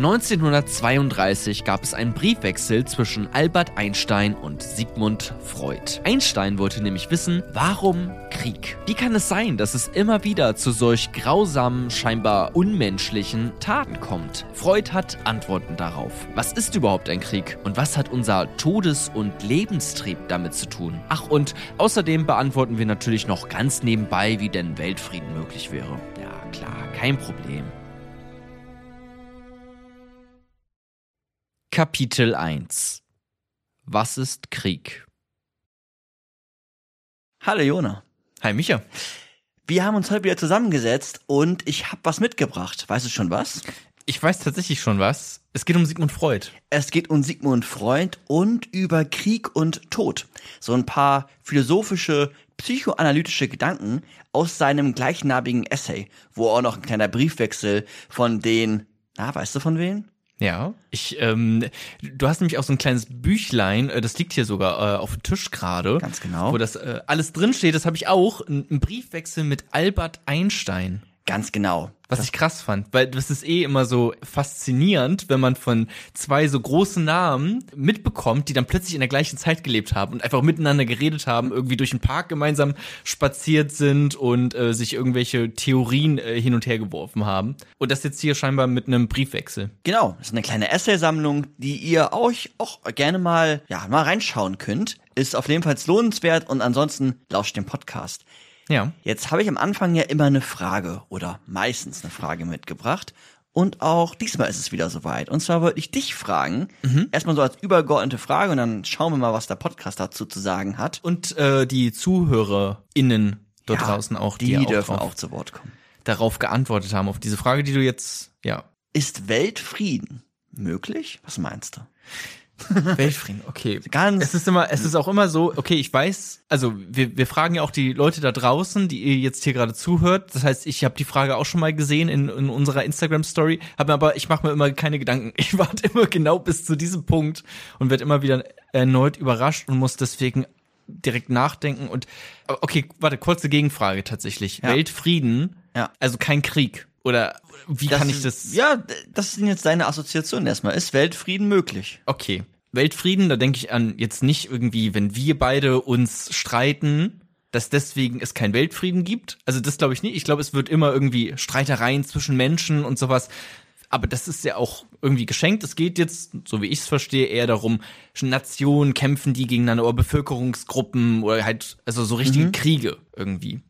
1932 gab es einen Briefwechsel zwischen Albert Einstein und Sigmund Freud. Einstein wollte nämlich wissen, warum Krieg? Wie kann es sein, dass es immer wieder zu solch grausamen, scheinbar unmenschlichen Taten kommt? Freud hat Antworten darauf. Was ist überhaupt ein Krieg? Und was hat unser Todes- und Lebenstrieb damit zu tun? Ach, und außerdem beantworten wir natürlich noch ganz nebenbei, wie denn Weltfrieden möglich wäre. Ja, klar, kein Problem. Kapitel 1 Was ist Krieg? Hallo Jona. Hi Micha. Wir haben uns heute wieder zusammengesetzt und ich habe was mitgebracht. Weißt du schon was? Ich weiß tatsächlich schon was. Es geht um Sigmund Freud. Es geht um Sigmund Freud und über Krieg und Tod. So ein paar philosophische, psychoanalytische Gedanken aus seinem gleichnamigen Essay, wo auch noch ein kleiner Briefwechsel von den, na, weißt du von wem? Ja, ich, ähm, du hast nämlich auch so ein kleines Büchlein, äh, das liegt hier sogar äh, auf dem Tisch gerade. Ganz genau. Wo das äh, alles drinsteht, das habe ich auch, ein Briefwechsel mit Albert Einstein. Ganz genau. Was ich krass fand, weil das ist eh immer so faszinierend, wenn man von zwei so großen Namen mitbekommt, die dann plötzlich in der gleichen Zeit gelebt haben und einfach miteinander geredet haben, irgendwie durch den Park gemeinsam spaziert sind und äh, sich irgendwelche Theorien äh, hin und her geworfen haben. Und das jetzt hier scheinbar mit einem Briefwechsel. Genau, das ist eine kleine Essaysammlung, die ihr euch auch gerne mal, ja, mal reinschauen könnt. Ist auf jeden Fall lohnenswert und ansonsten lauscht dem Podcast. Ja. Jetzt habe ich am Anfang ja immer eine Frage oder meistens eine Frage mitgebracht. Und auch diesmal ist es wieder soweit. Und zwar wollte ich dich fragen, mhm. erstmal so als übergeordnete Frage und dann schauen wir mal, was der Podcast dazu zu sagen hat. Und äh, die ZuhörerInnen dort Ja, draußen auch, die, auch dürfen drauf, auch zu Wort kommen. darauf geantwortet haben, auf diese Frage, die du jetzt, ja. Ist Weltfrieden möglich? Was meinst du? Weltfrieden, okay. Ganz- Es ist immer, es ist auch immer so, okay, ich weiß, also wir, wir fragen ja auch die Leute da draußen, die ihr jetzt hier gerade zuhört. Das heißt, ich habe die Frage auch schon mal gesehen in, in unserer Instagram-Story, habe aber, ich mache mir immer keine Gedanken. Ich warte immer genau bis zu diesem Punkt und werde immer wieder erneut überrascht und muss deswegen direkt nachdenken und okay, warte, kurze Gegenfrage tatsächlich. Ja. Weltfrieden, Ja. also kein Krieg. Oder wie Das kann ich das? Ja, das sind jetzt deine Assoziationen erstmal. Ist Weltfrieden möglich? Okay. Weltfrieden, da denke ich an jetzt nicht irgendwie, wenn wir beide uns streiten, dass deswegen es kein Weltfrieden gibt. Also das glaube ich nicht. Ich glaube, es wird immer irgendwie Streitereien zwischen Menschen und sowas. Aber das ist ja auch irgendwie geschenkt. Es geht jetzt, so wie ich es verstehe, eher darum, Nationen kämpfen die gegeneinander oder Bevölkerungsgruppen oder halt, also so richtige Kriege irgendwie.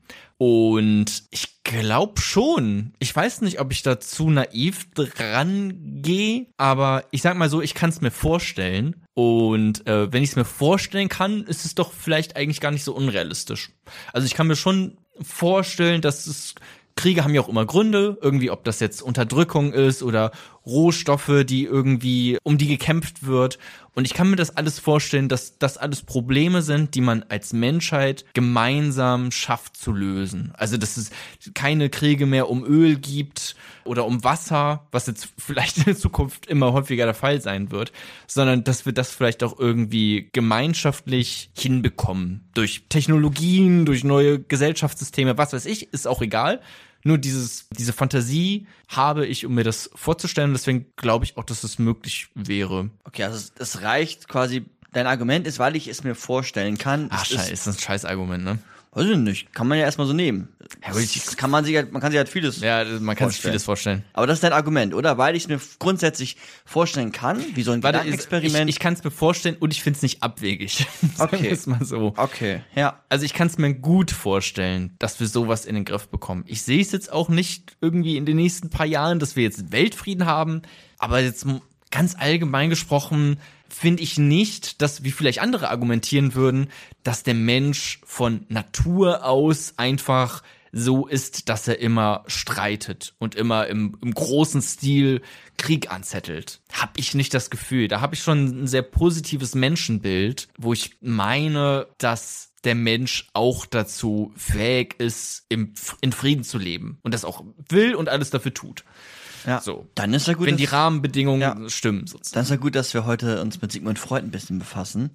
Und ich glaube schon. Ich weiß nicht, ob ich da zu naiv dran gehe, aber ich sag mal so, ich kann es mir vorstellen. Und äh, wenn ich es mir vorstellen kann, ist es doch vielleicht eigentlich gar nicht so unrealistisch. Also ich kann mir schon vorstellen, dass es Kriege haben ja auch immer Gründe, irgendwie, ob das jetzt Unterdrückung ist oder Rohstoffe, die irgendwie, um die gekämpft wird. Und ich kann mir das alles vorstellen, dass das alles Probleme sind, die man als Menschheit gemeinsam schafft zu lösen. Also, dass es keine Kriege mehr um Öl gibt oder um Wasser, was jetzt vielleicht in der Zukunft immer häufiger der Fall sein wird, sondern dass wir das vielleicht auch irgendwie gemeinschaftlich hinbekommen. Durch Technologien, durch neue Gesellschaftssysteme, was weiß ich, ist auch egal. Nur dieses, diese Fantasie habe ich, um mir das vorzustellen. Deswegen glaube ich auch, dass es möglich wäre. Okay, also es- es reicht quasi. Dein Argument ist, weil ich es mir vorstellen kann. Ach, ist- scheiße, ist ein scheiß Argument, ne? Weiß ich nicht. Kann man ja erstmal so nehmen. Ja, kann man sich halt, man kann sich halt vieles. Ja, man kann sich Vorstellen. vieles vorstellen. Aber das ist dein Argument, oder? Weil ich es mir grundsätzlich vorstellen kann, wie so ein Warte, Gedankenexperiment. ich, ich kann es mir vorstellen und ich finde es nicht abwegig. Okay. mal so. okay, ja. Also ich kann es mir gut vorstellen, dass wir sowas in den Griff bekommen. Ich sehe es jetzt auch nicht irgendwie in den nächsten paar Jahren, dass wir jetzt Weltfrieden haben, aber jetzt ganz allgemein gesprochen finde ich nicht, dass wie vielleicht andere argumentieren würden, dass der Mensch von Natur aus einfach so ist, dass er immer streitet und immer im, im großen Stil Krieg anzettelt. Hab ich nicht das Gefühl. Da habe ich schon ein sehr positives Menschenbild, wo ich meine, dass der Mensch auch dazu fähig ist, im, in Frieden zu leben und das auch will und alles dafür tut. Ja. So. Dann ist ja gut, Wenn die Rahmenbedingungen Ja. stimmen, sozusagen. Dann ist ja gut, dass wir heute uns mit Sigmund Freud ein bisschen befassen.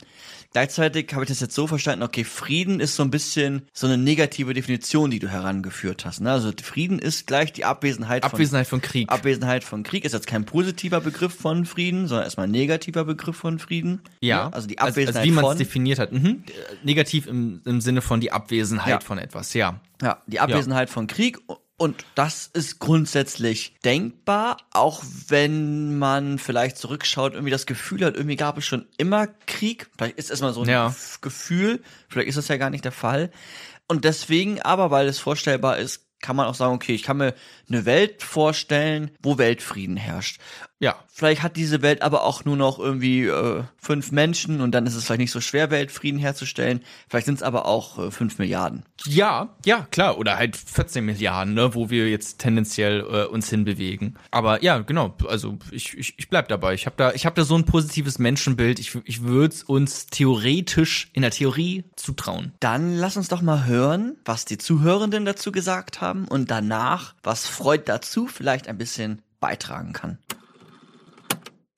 Gleichzeitig habe ich das jetzt so verstanden, okay, Frieden ist so ein bisschen so eine negative Definition, die du herangeführt hast. Ne? Also Frieden ist gleich die Abwesenheit von Abwesenheit von Krieg. Abwesenheit von Krieg ist jetzt kein positiver Begriff von Frieden, sondern erstmal ein negativer Begriff von Frieden. ja, Also die also, Abwesenheit also wie man es definiert hat. Mhm. Äh, Negativ im, im Sinne von die Abwesenheit Ja. von etwas, ja. Ja, die Abwesenheit von Krieg. Und das ist grundsätzlich denkbar, auch wenn man vielleicht zurückschaut, irgendwie das Gefühl hat, irgendwie gab es schon immer Krieg. Vielleicht ist erstmal so ein Ja. Gef- Gefühl, vielleicht ist das ja gar nicht der Fall. Und deswegen aber, weil es vorstellbar ist, kann man auch sagen, okay, ich kann mir eine Welt vorstellen, wo Weltfrieden herrscht. Ja. Vielleicht hat diese Welt aber auch nur noch irgendwie äh, fünf Menschen und dann ist es vielleicht nicht so schwer, Weltfrieden herzustellen. Vielleicht sind es aber auch äh, fünf Milliarden. Ja, ja, klar. Oder halt 14 Milliarden, ne, wo wir jetzt tendenziell äh, uns hinbewegen. Aber ja, genau. Also ich, ich, ich bleib dabei. Ich habe da, ich habe da so ein positives Menschenbild. Ich, ich würde uns theoretisch in der Theorie zutrauen. Dann lass uns doch mal hören, was die Zuhörenden dazu gesagt haben und danach, was Freud dazu vielleicht ein bisschen beitragen kann.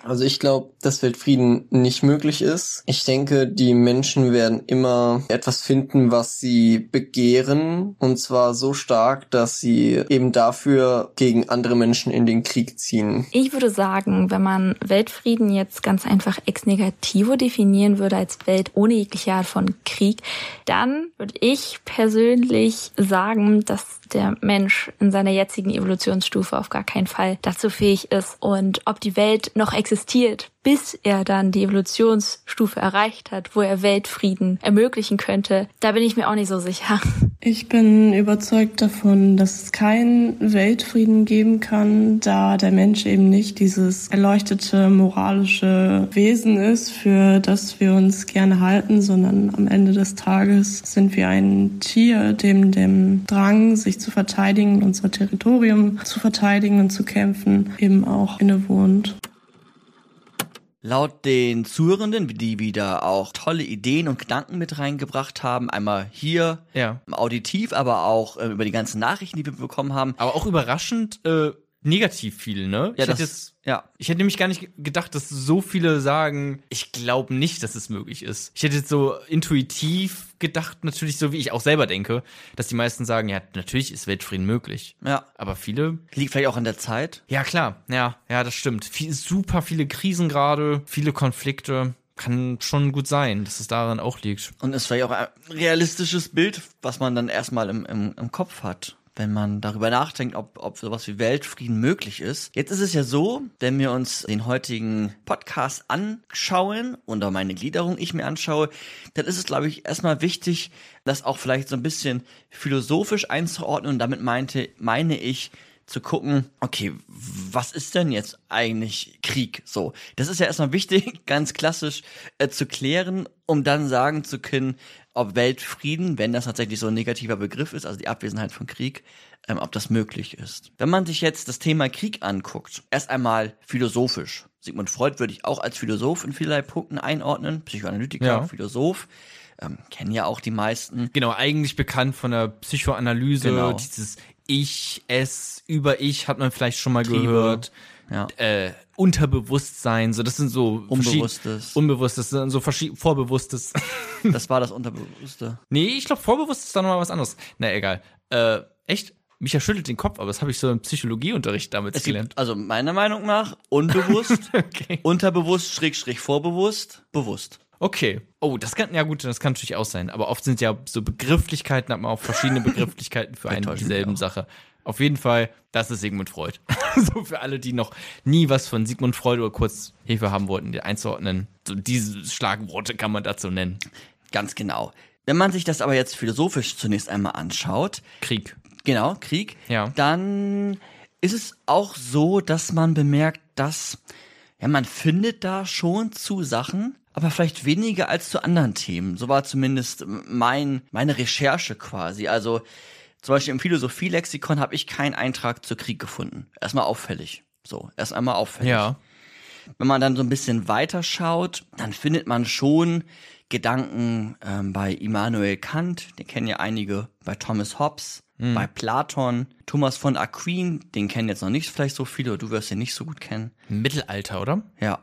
Also ich glaube, dass Weltfrieden nicht möglich ist. Ich denke, die Menschen werden immer etwas finden, was sie begehren. Und zwar so stark, dass sie eben dafür gegen andere Menschen in den Krieg ziehen. Ich würde sagen, wenn man Weltfrieden jetzt ganz einfach ex negativo definieren würde als Welt ohne jegliche Art von Krieg, dann würde ich persönlich sagen, dass der Mensch in seiner jetzigen Evolutionsstufe auf gar keinen Fall dazu fähig ist. Und ob die Welt noch existiert, bis er dann die Evolutionsstufe erreicht hat, wo er Weltfrieden ermöglichen könnte, da bin ich mir auch nicht so sicher. Ich bin überzeugt davon, dass es keinen Weltfrieden geben kann, da der Mensch eben nicht dieses erleuchtete moralische Wesen ist, für das wir uns gerne halten, sondern am Ende des Tages sind wir ein Tier, dem dem Drang, sich zu verteidigen, unser Territorium zu verteidigen und zu kämpfen, eben auch innewohnt. Laut den Zuhörenden, die wieder auch tolle Ideen und Gedanken mit reingebracht haben, einmal hier Ja. auditiv, aber auch äh, über die ganzen Nachrichten, die wir bekommen haben. Aber auch überraschend äh, negativ viel, ne? Ja, ich, das- hätte jetzt, ja. ich hätte nämlich gar nicht gedacht, dass so viele sagen, ich glaube nicht, dass es möglich ist. Ich hätte jetzt so intuitiv gedacht, natürlich so wie ich auch selber denke, dass die meisten sagen, ja, natürlich ist Weltfrieden möglich. Ja. Aber viele Liegt vielleicht auch an der Zeit. Ja, klar. Ja, ja, das stimmt. Viel, super viele Krisen gerade, viele Konflikte. Kann schon gut sein, dass es daran auch liegt. Und ist vielleicht auch ein realistisches Bild, was man dann erstmal im, im, im Kopf hat, wenn man darüber nachdenkt, ob, ob sowas wie Weltfrieden möglich ist. Jetzt ist es ja so, wenn wir uns den heutigen Podcast anschauen und auch meine Gliederung ich mir anschaue, dann ist es, glaube ich, erstmal wichtig, das auch vielleicht so ein bisschen philosophisch einzuordnen und damit meinte, meine ich, zu gucken, okay, was ist denn jetzt eigentlich Krieg? So, das ist ja erstmal wichtig, ganz klassisch äh, zu klären, um dann sagen zu können, ob Weltfrieden, wenn das tatsächlich so ein negativer Begriff ist, also die Abwesenheit von Krieg, ähm, ob das möglich ist. Wenn man sich jetzt das Thema Krieg anguckt, erst einmal philosophisch. Sigmund Freud würde ich auch als Philosoph in vielerlei Punkten einordnen, Psychoanalytiker, Ja. Philosoph, ähm, kennen ja auch die meisten. Genau, eigentlich bekannt von der Psychoanalyse, Genau. dieses Ich, Es, über-Ich hat man vielleicht schon mal Triebe. gehört. Ja. Äh, Unterbewusstsein, so das sind so Unbewusstes. Unbewusstes, so Vorbewusstes. Das war das Unterbewusste. nee, ich glaube, vorbewusst ist da nochmal was anderes. Na, egal. Äh, echt? Micha schüttelt den Kopf, aber das habe ich so im Psychologieunterricht damals Es gelernt. gibt, also meiner Meinung nach, unbewusst, Okay. unterbewusst, schrägstrich vorbewusst, bewusst. Okay. Oh, das kann, ja gut, das kann natürlich auch sein. Aber oft sind ja so Begrifflichkeiten, hat man auch verschiedene Begrifflichkeiten für eine dieselben Sache. Auf jeden Fall, das ist Sigmund Freud. so für alle, die noch nie was von Sigmund Freud oder kurz Hilfe haben wollten, die einzuordnen. So diese Schlagworte kann man dazu nennen. Ganz genau. Wenn man sich das aber jetzt philosophisch zunächst einmal anschaut, Krieg. genau, Krieg, Ja. dann ist es auch so, dass man bemerkt, dass, ja, man findet da schon zu Sachen, aber vielleicht weniger als zu anderen Themen. So war zumindest mein, meine Recherche quasi. Also, Zum Beispiel im Philosophielexikon habe ich keinen Eintrag zu Krieg gefunden. Erstmal auffällig. So, erst einmal auffällig. Ja. Wenn man dann so ein bisschen weiter schaut, dann findet man schon Gedanken ähm, bei Immanuel Kant, den kennen ja einige, bei Thomas Hobbes, bei Platon, Thomas von Aquin, den kennen jetzt noch nicht vielleicht so viele, oder du wirst ihn nicht so gut kennen. Mittelalter, oder? Ja,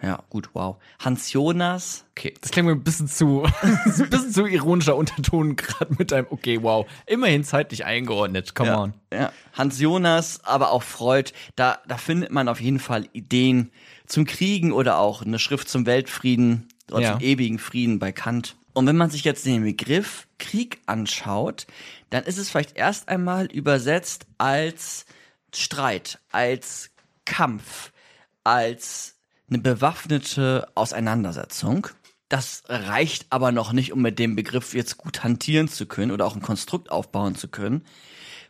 Ja. gut, wow. Hans Jonas, Okay, das klingt mir ein bisschen zu, ein bisschen zu ironischer Unterton gerade mit deinem, okay, wow, immerhin zeitlich eingeordnet, come ja, on. ja, Hans Jonas, aber auch Freud, da, da findet man auf jeden Fall Ideen zum Kriegen oder auch eine Schrift zum Weltfrieden oder Ja. zum ewigen Frieden bei Kant. Und wenn man sich jetzt den Begriff Krieg anschaut, dann ist es vielleicht erst einmal übersetzt als Streit, als Kampf, als eine bewaffnete Auseinandersetzung. Das reicht aber noch nicht, um mit dem Begriff jetzt gut hantieren zu können oder auch ein Konstrukt aufbauen zu können.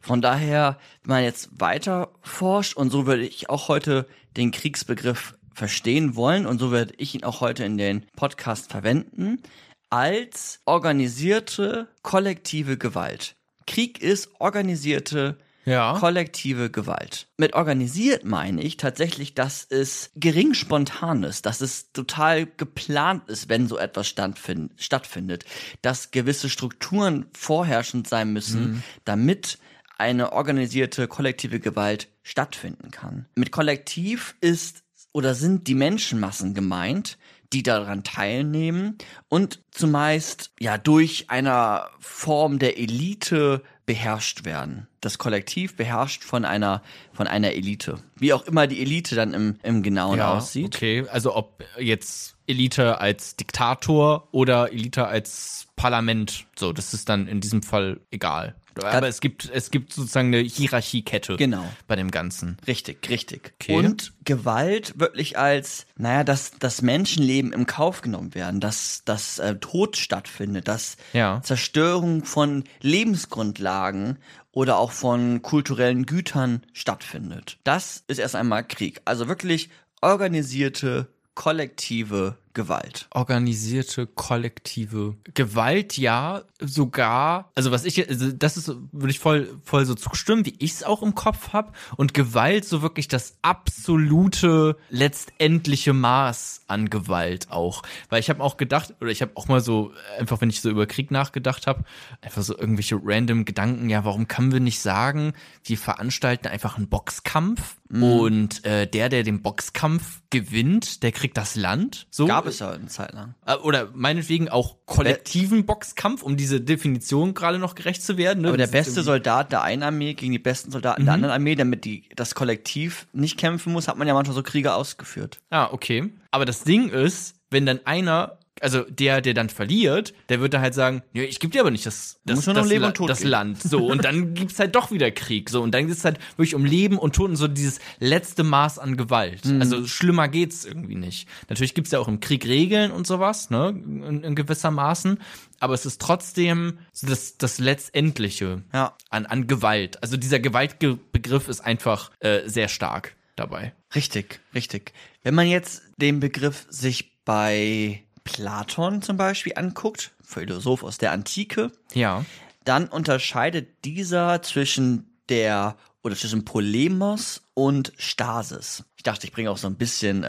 Von daher, wenn man jetzt weiter forscht, und so würde ich auch heute den Kriegsbegriff verstehen wollen, und so werde ich ihn auch heute in den Podcast verwenden, als organisierte kollektive Gewalt. Krieg ist organisierte Ja. kollektive Gewalt. Mit organisiert meine ich tatsächlich, dass es gering spontan ist, dass es total geplant ist, wenn so etwas stattfindet, dass gewisse Strukturen vorherrschend sein müssen, damit eine organisierte kollektive Gewalt stattfinden kann. Mit Kollektiv ist oder sind die Menschenmassen gemeint, die daran teilnehmen und zumeist ja durch einer Form der Elite beherrscht werden. Das Kollektiv beherrscht von einer von einer Elite. Wie auch immer die Elite dann im, im Genauen aussieht. Okay, also ob jetzt Elite als Diktator oder Elite als Parlament, so, das ist dann in diesem Fall egal. Aber es gibt, es gibt sozusagen eine Hierarchiekette Genau. bei dem Ganzen. Richtig, richtig. Okay. Und Gewalt wirklich als, naja, dass das Menschenleben im Kauf genommen werden, dass dass äh, Tod stattfindet, dass Ja. Zerstörung von Lebensgrundlagen oder auch von kulturellen Gütern stattfindet. Das ist erst einmal Krieg. Also wirklich organisierte, kollektive Gewalt. organisierte kollektive Gewalt ja sogar also was ich also das ist würde ich voll voll so zustimmen wie ich es auch im Kopf hab. Und Gewalt so wirklich das absolute letztendliche Maß an Gewalt auch. Weil ich habe auch gedacht oder ich habe auch mal so einfach wenn ich so über Krieg nachgedacht habe einfach so irgendwelche random Gedanken ja warum können wir nicht sagen wir veranstalten einfach einen Boxkampf und äh, der der den Boxkampf gewinnt der kriegt das Land so Gab es ja eine Zeit lang. äh, oder meinetwegen auch kollektiven Boxkampf, um diese Definition gerade noch gerecht zu werden. Ne? Aber der Das beste Soldat der einen Armee gegen die besten Soldaten der anderen Armee, damit die das Kollektiv nicht kämpfen muss, hat man ja manchmal so Kriege ausgeführt. Ah, okay. Aber das Ding ist, wenn dann einer, also der, der dann verliert, der wird dann halt sagen, ja, ich gebe dir aber nicht das, das, das, Leben La- und Tod das. Land. So, und dann gibt's halt doch wieder Krieg. So, und dann geht's halt wirklich um Leben und Tod und so dieses letzte Maß an Gewalt. Mhm. Also schlimmer geht's irgendwie nicht. Natürlich gibt's ja auch im Krieg Regeln und sowas, ne, in, in gewisser Maßen. Aber es ist trotzdem das, das Letztendliche Ja. an, an Gewalt. Also dieser Gewaltbegriff ist einfach äh, sehr stark dabei. Richtig, richtig. Wenn man jetzt den Begriff sich bei Platon zum Beispiel anguckt, Philosoph aus der Antike, Ja. dann unterscheidet dieser zwischen der oder zwischen Polemos und Stasis. Ich dachte, ich bringe auch so ein bisschen äh,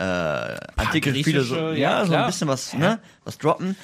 antike Philosophie, ja, ja, so ein bisschen was, ne, was droppen.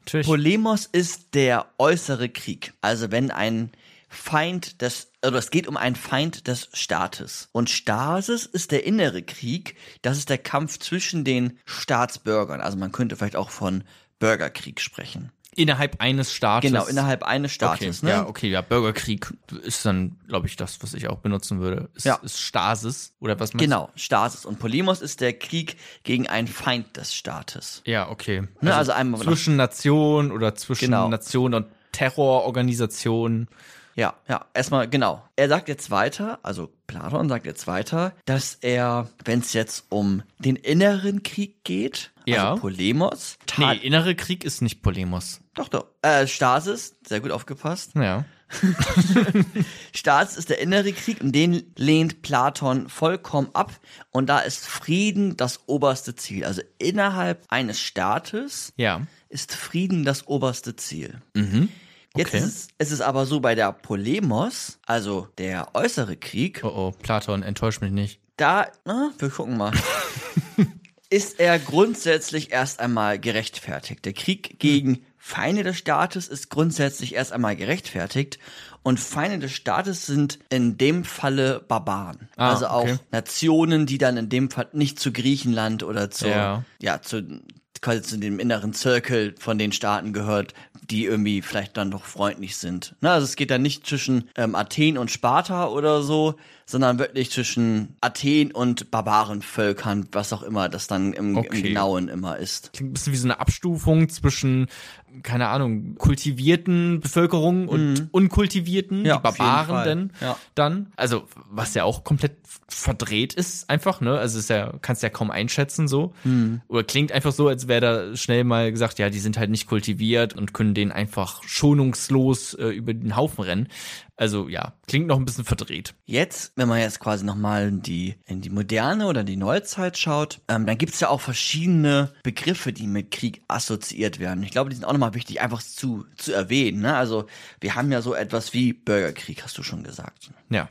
Natürlich. Polemos ist der äußere Krieg. Also wenn ein Feind des, oder es geht um einen Feind des Staates. Und Stasis ist der innere Krieg. Das ist der Kampf zwischen den Staatsbürgern. Also man könnte vielleicht auch von Bürgerkrieg sprechen. Innerhalb eines Staates. Genau, innerhalb eines Okay, Staates. Ne? ja, okay, ja, Bürgerkrieg ist dann, glaube ich, das, was ich auch benutzen würde. Ist, Ja. ist Stasis oder was meinst Genau, Stasis. Und Polemos ist der Krieg gegen einen Feind des Staates. Ja, okay. Ne, also einmal zwischen Nation oder zwischen Genau. Nation und Terrororganisation. Ja, ja, erstmal genau. Er sagt jetzt weiter, also Platon sagt jetzt weiter, dass er, wenn es jetzt um den inneren Krieg geht, Ja. also Polemos, Nee, innere Krieg ist nicht Polemos. doch, doch, äh, Stasis, sehr gut aufgepasst. Ja. Stasis ist der innere Krieg und den lehnt Platon vollkommen ab und da ist Frieden das oberste Ziel. Also innerhalb eines Staates Ja. ist Frieden das oberste Ziel. Jetzt Okay. ist es, es ist aber so bei der Polemos, also der äußere Krieg, Oh oh, Platon, enttäusch mich nicht. da, na, wir gucken mal. ist er grundsätzlich erst einmal gerechtfertigt. Der Krieg gegen Feinde des Staates ist grundsätzlich erst einmal gerechtfertigt. Und Feinde des Staates sind in dem Falle Barbaren. Ah, also auch okay. Nationen, die dann in dem Fall nicht zu Griechenland oder zu, Ja. ja, zu, quasi zu dem inneren Zirkel von den Staaten gehört, die irgendwie vielleicht dann doch freundlich sind. Na, also es geht dann nicht zwischen ähm, Athen und Sparta oder so, sondern wirklich zwischen Athen und Barbarenvölkern, was auch immer das dann im, Okay. im Genauen immer ist. Klingt ein bisschen wie so eine Abstufung zwischen, keine Ahnung, kultivierten Bevölkerung und unkultivierten, Mhm. Ja, die Barbaren denn Ja. dann. Also, was ja auch komplett verdreht ist, einfach, ne? Also ist ja, kannst ja kaum einschätzen so. Mhm. Oder klingt einfach so, als wäre da schnell mal gesagt, ja, die sind halt nicht kultiviert und können den einfach schonungslos äh, über den Haufen rennen. Also ja, klingt noch ein bisschen verdreht. Jetzt, wenn man jetzt quasi nochmal in die, in die moderne oder die Neuzeit schaut, ähm, dann gibt's ja auch verschiedene Begriffe, die mit Krieg assoziiert werden. Ich glaube, die sind auch nochmal wichtig, einfach zu, zu erwähnen. Ne? Also wir haben ja so etwas wie Bürgerkrieg, hast du schon gesagt. Ja.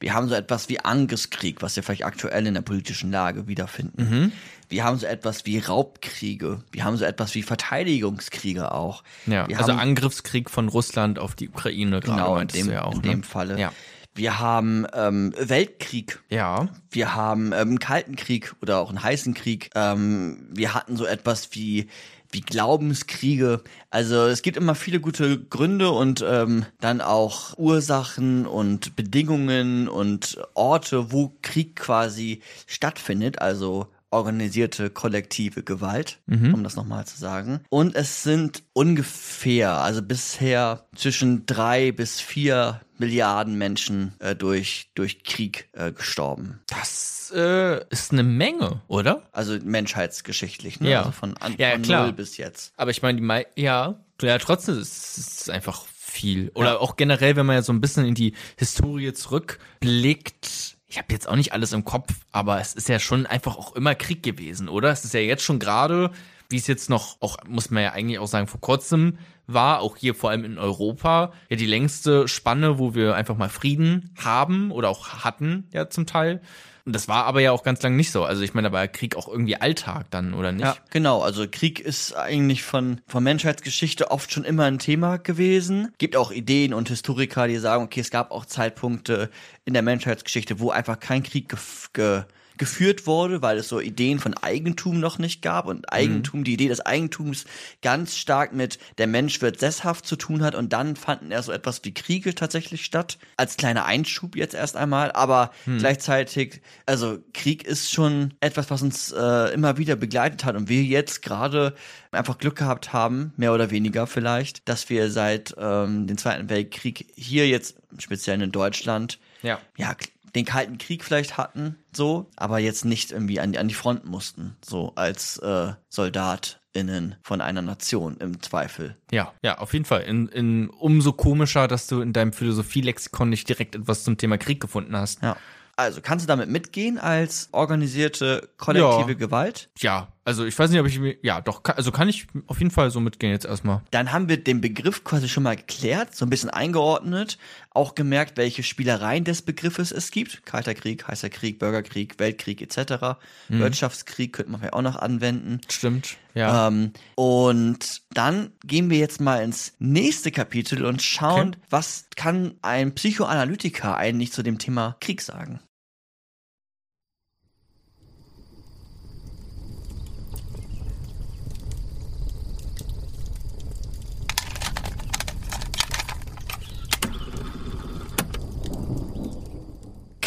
Wir haben so etwas wie Angriffskrieg, was wir vielleicht aktuell in der politischen Lage wiederfinden. Wir haben so etwas wie Raubkriege. Wir haben so etwas wie Verteidigungskriege auch. Ja, wir also haben, Angriffskrieg von Russland auf die Ukraine genau in dem, ja auch. in ne? dem Falle. Ja. Wir haben ähm, Weltkrieg. Ja. Wir haben ähm, einen Kalten Krieg oder auch einen heißen Krieg. Ähm, wir hatten so etwas wie wie Glaubenskriege. Also es gibt immer viele gute Gründe und ähm, dann auch Ursachen und Bedingungen und Orte, wo Krieg quasi stattfindet. Also organisierte kollektive Gewalt, um das nochmal zu sagen. Und es sind ungefähr, also bisher zwischen drei bis vier Milliarden Menschen äh, durch, durch Krieg äh, gestorben. Das äh, ist eine Menge, oder? Also menschheitsgeschichtlich, ne? Ja. Also von, an, Ja, ja, von klar. null bis jetzt. Aber ich meine, die mei ja, ja, trotzdem ist es einfach viel. Oder auch generell, wenn man ja so ein bisschen in die Historie zurückblickt. Ich habe jetzt auch nicht alles im Kopf, aber es ist ja schon einfach auch immer Krieg gewesen, oder? Es ist ja jetzt schon gerade, wie es jetzt noch, auch muss man ja eigentlich auch sagen, vor kurzem war, auch hier vor allem in Europa, ja die längste Spanne, wo wir einfach mal Frieden haben oder auch hatten, ja zum Teil. Und das war aber ja auch ganz lang nicht so. Also ich meine, da war Krieg auch irgendwie Alltag dann, oder nicht? Ja, genau. Also Krieg ist eigentlich von, von Menschheitsgeschichte oft schon immer ein Thema gewesen. Gibt auch Ideen und Historiker, die sagen, okay, es gab auch Zeitpunkte in der Menschheitsgeschichte, wo einfach kein Krieg gef ge geführt wurde, weil es so Ideen von Eigentum noch nicht gab und Eigentum, die Idee des Eigentums ganz stark mit der Mensch wird sesshaft zu tun hat und dann fanden erst so etwas wie Kriege tatsächlich statt, als kleiner Einschub jetzt erst einmal, aber gleichzeitig, also Krieg ist schon etwas, was uns äh, immer wieder begleitet hat und wir jetzt gerade einfach Glück gehabt haben, mehr oder weniger vielleicht, dass wir seit ähm, dem Zweiten Weltkrieg hier jetzt, speziell in Deutschland, Ja. ja, den Kalten Krieg vielleicht hatten, so, aber jetzt nicht irgendwie an, an die Front mussten, so als äh, SoldatInnen von einer Nation im Zweifel. Ja, ja, auf jeden Fall. In, in, umso komischer, dass du in deinem Philosophie-Lexikon nicht direkt etwas zum Thema Krieg gefunden hast. Ja. Also kannst du damit mitgehen als organisierte kollektive Ja. Gewalt? Ja, also ich weiß nicht, ob ich mir, ja, doch, kann, also kann ich auf jeden Fall so mitgehen jetzt erstmal. Dann haben wir den Begriff quasi schon mal geklärt, so ein bisschen eingeordnet, auch gemerkt, welche Spielereien des Begriffes es gibt. Kalter Krieg, heißer Krieg, Bürgerkrieg, Weltkrieg etc. Wirtschaftskrieg könnte man vielleicht auch noch anwenden. Stimmt. Ja. Ähm, und dann gehen wir jetzt mal ins nächste Kapitel und schauen, Okay. was kann ein Psychoanalytiker eigentlich zu dem Thema Krieg sagen?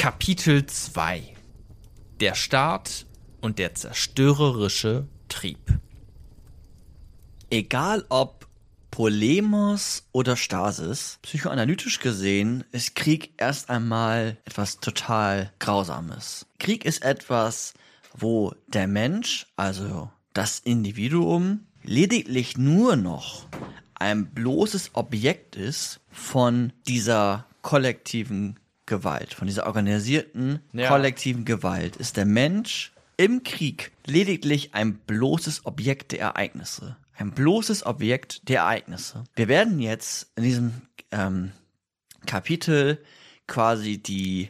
Kapitel 2 Der Staat und der zerstörerische Trieb. Egal ob Polemos oder Stasis, psychoanalytisch gesehen ist Krieg erst einmal etwas total Grausames. Krieg ist etwas, wo der Mensch, also das Individuum, lediglich nur noch ein bloßes Objekt ist von dieser kollektiven Gewalt, von dieser organisierten Ja. kollektiven Gewalt, ist der Mensch im Krieg lediglich ein bloßes Objekt der Ereignisse. Ein bloßes Objekt der Ereignisse. Wir werden jetzt in diesem ähm, Kapitel quasi die,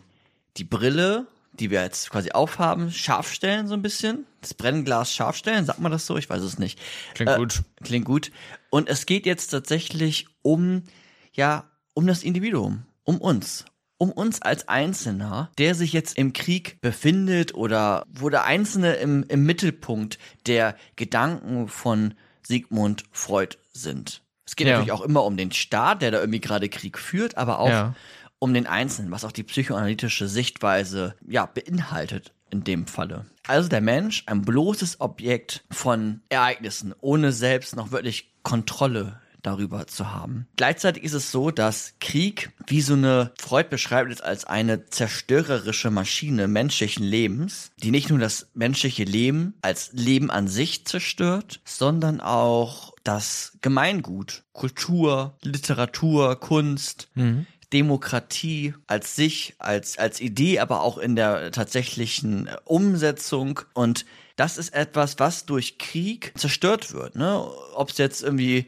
die Brille, die wir jetzt quasi aufhaben, scharf stellen so ein bisschen. Das Brennglas scharf stellen, sagt man das so? Ich weiß es nicht. Klingt Äh, gut. Klingt gut. Und es geht jetzt tatsächlich um, ja, um das Individuum, um uns. Um uns als Einzelner, der sich jetzt im Krieg befindet oder wo der Einzelne im, im Mittelpunkt der Gedanken von Sigmund Freud sind. Es geht Ja. natürlich auch immer um den Staat, der da irgendwie gerade Krieg führt, aber auch Ja. um den Einzelnen, was auch die psychoanalytische Sichtweise ja beinhaltet in dem Falle. Also der Mensch ein bloßes Objekt von Ereignissen, ohne selbst noch wirklich Kontrolle darüber zu haben. Gleichzeitig ist es so, dass Krieg wie so eine, Freud beschreibt es als eine zerstörerische Maschine menschlichen Lebens, die nicht nur das menschliche Leben als Leben an sich zerstört, sondern auch das Gemeingut, Kultur, Literatur, Kunst, Demokratie als sich, als, als Idee, aber auch in der tatsächlichen Umsetzung. Und das ist etwas, was durch Krieg zerstört wird. Ne? Ob es jetzt irgendwie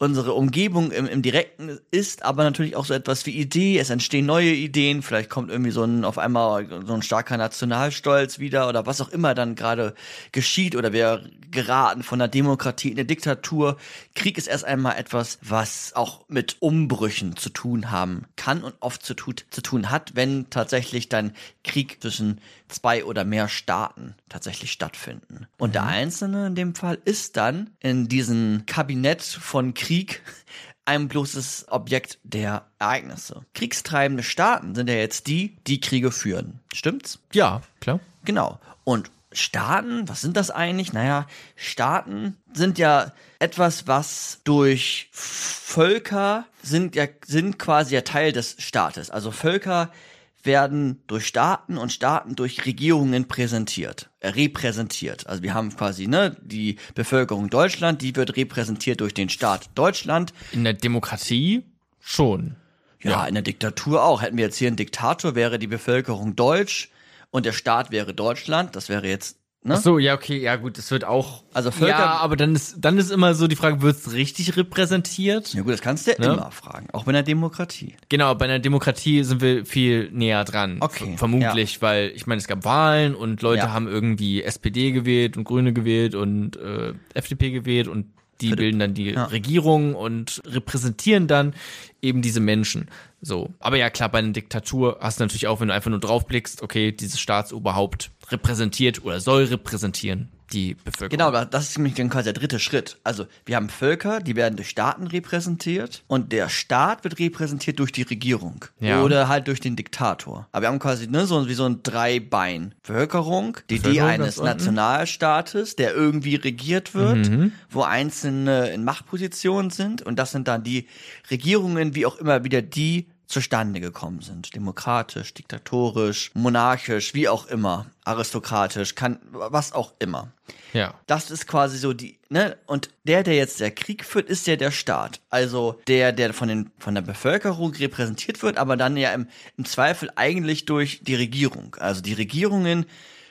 unsere Umgebung im, im Direkten ist, aber natürlich auch so etwas wie Idee. Es entstehen neue Ideen. Vielleicht kommt irgendwie so ein, auf einmal so ein starker Nationalstolz wieder oder was auch immer dann gerade geschieht oder wir geraten von der Demokratie in eine Diktatur. Krieg ist erst einmal etwas, was auch mit Umbrüchen zu tun haben kann und oft zu, tut, zu tun hat, wenn tatsächlich dann Krieg zwischen zwei oder mehr Staaten tatsächlich stattfinden. Und der Einzelne in dem Fall ist dann in diesem Kabinett von Krieg ein bloßes Objekt der Ereignisse. Kriegstreibende Staaten sind ja jetzt die, die Kriege führen. Stimmt's? Ja, klar. Genau. Und Staaten, was sind das eigentlich? Naja, Staaten sind ja etwas, was durch Völker sind ja, sind quasi ja Teil des Staates. Also Völker werden durch Staaten und Staaten durch Regierungen präsentiert, äh, repräsentiert. Also wir haben quasi, ne, die Bevölkerung Deutschland, die wird repräsentiert durch den Staat Deutschland. In der Demokratie schon. Ja, in der Diktatur auch. Hätten wir jetzt hier einen Diktator, wäre die Bevölkerung deutsch und der Staat wäre Deutschland. Das wäre jetzt, ne? Ach so, ja, okay, ja gut, das wird auch. Also Völker- Ja, aber dann ist, dann ist immer so die Frage, wird's richtig repräsentiert? Ja gut, das kannst du ja Ne? immer fragen, auch bei einer Demokratie. Genau, bei einer Demokratie sind wir viel näher dran. Okay, Ver- Vermutlich, weil ich meine, es gab Wahlen und Leute Ja. haben irgendwie SPD gewählt und Grüne gewählt und äh, FDP gewählt und die bilden dann die Ja. Regierung und repräsentieren dann eben diese Menschen. So. Aber ja, klar, bei einer Diktatur hast du natürlich auch, wenn du einfach nur draufblickst, okay, dieses Staatsoberhaupt repräsentiert oder soll repräsentieren die Bevölkerung. Genau, da- das ist nämlich dann quasi der dritte Schritt. Also wir haben Völker, die werden durch Staaten repräsentiert und der Staat wird repräsentiert durch die Regierung Ja. oder halt durch den Diktator. Aber wir haben quasi ne, so wie so ein Dreibein. Bevölkerung, die Idee eines. Nationalstaates, der irgendwie regiert wird, Mhm. wo Einzelne in Machtpositionen sind und das sind dann die Regierungen, wie auch immer wieder die zustande gekommen sind. Demokratisch, diktatorisch, monarchisch, wie auch immer, aristokratisch, kann, was auch immer. Ja. Das ist quasi so die, ne? Und der, der jetzt der Krieg führt, ist ja der Staat. Also der, der von, den, von der Bevölkerung repräsentiert wird, aber dann ja im, im Zweifel eigentlich durch die Regierung. Also die Regierungen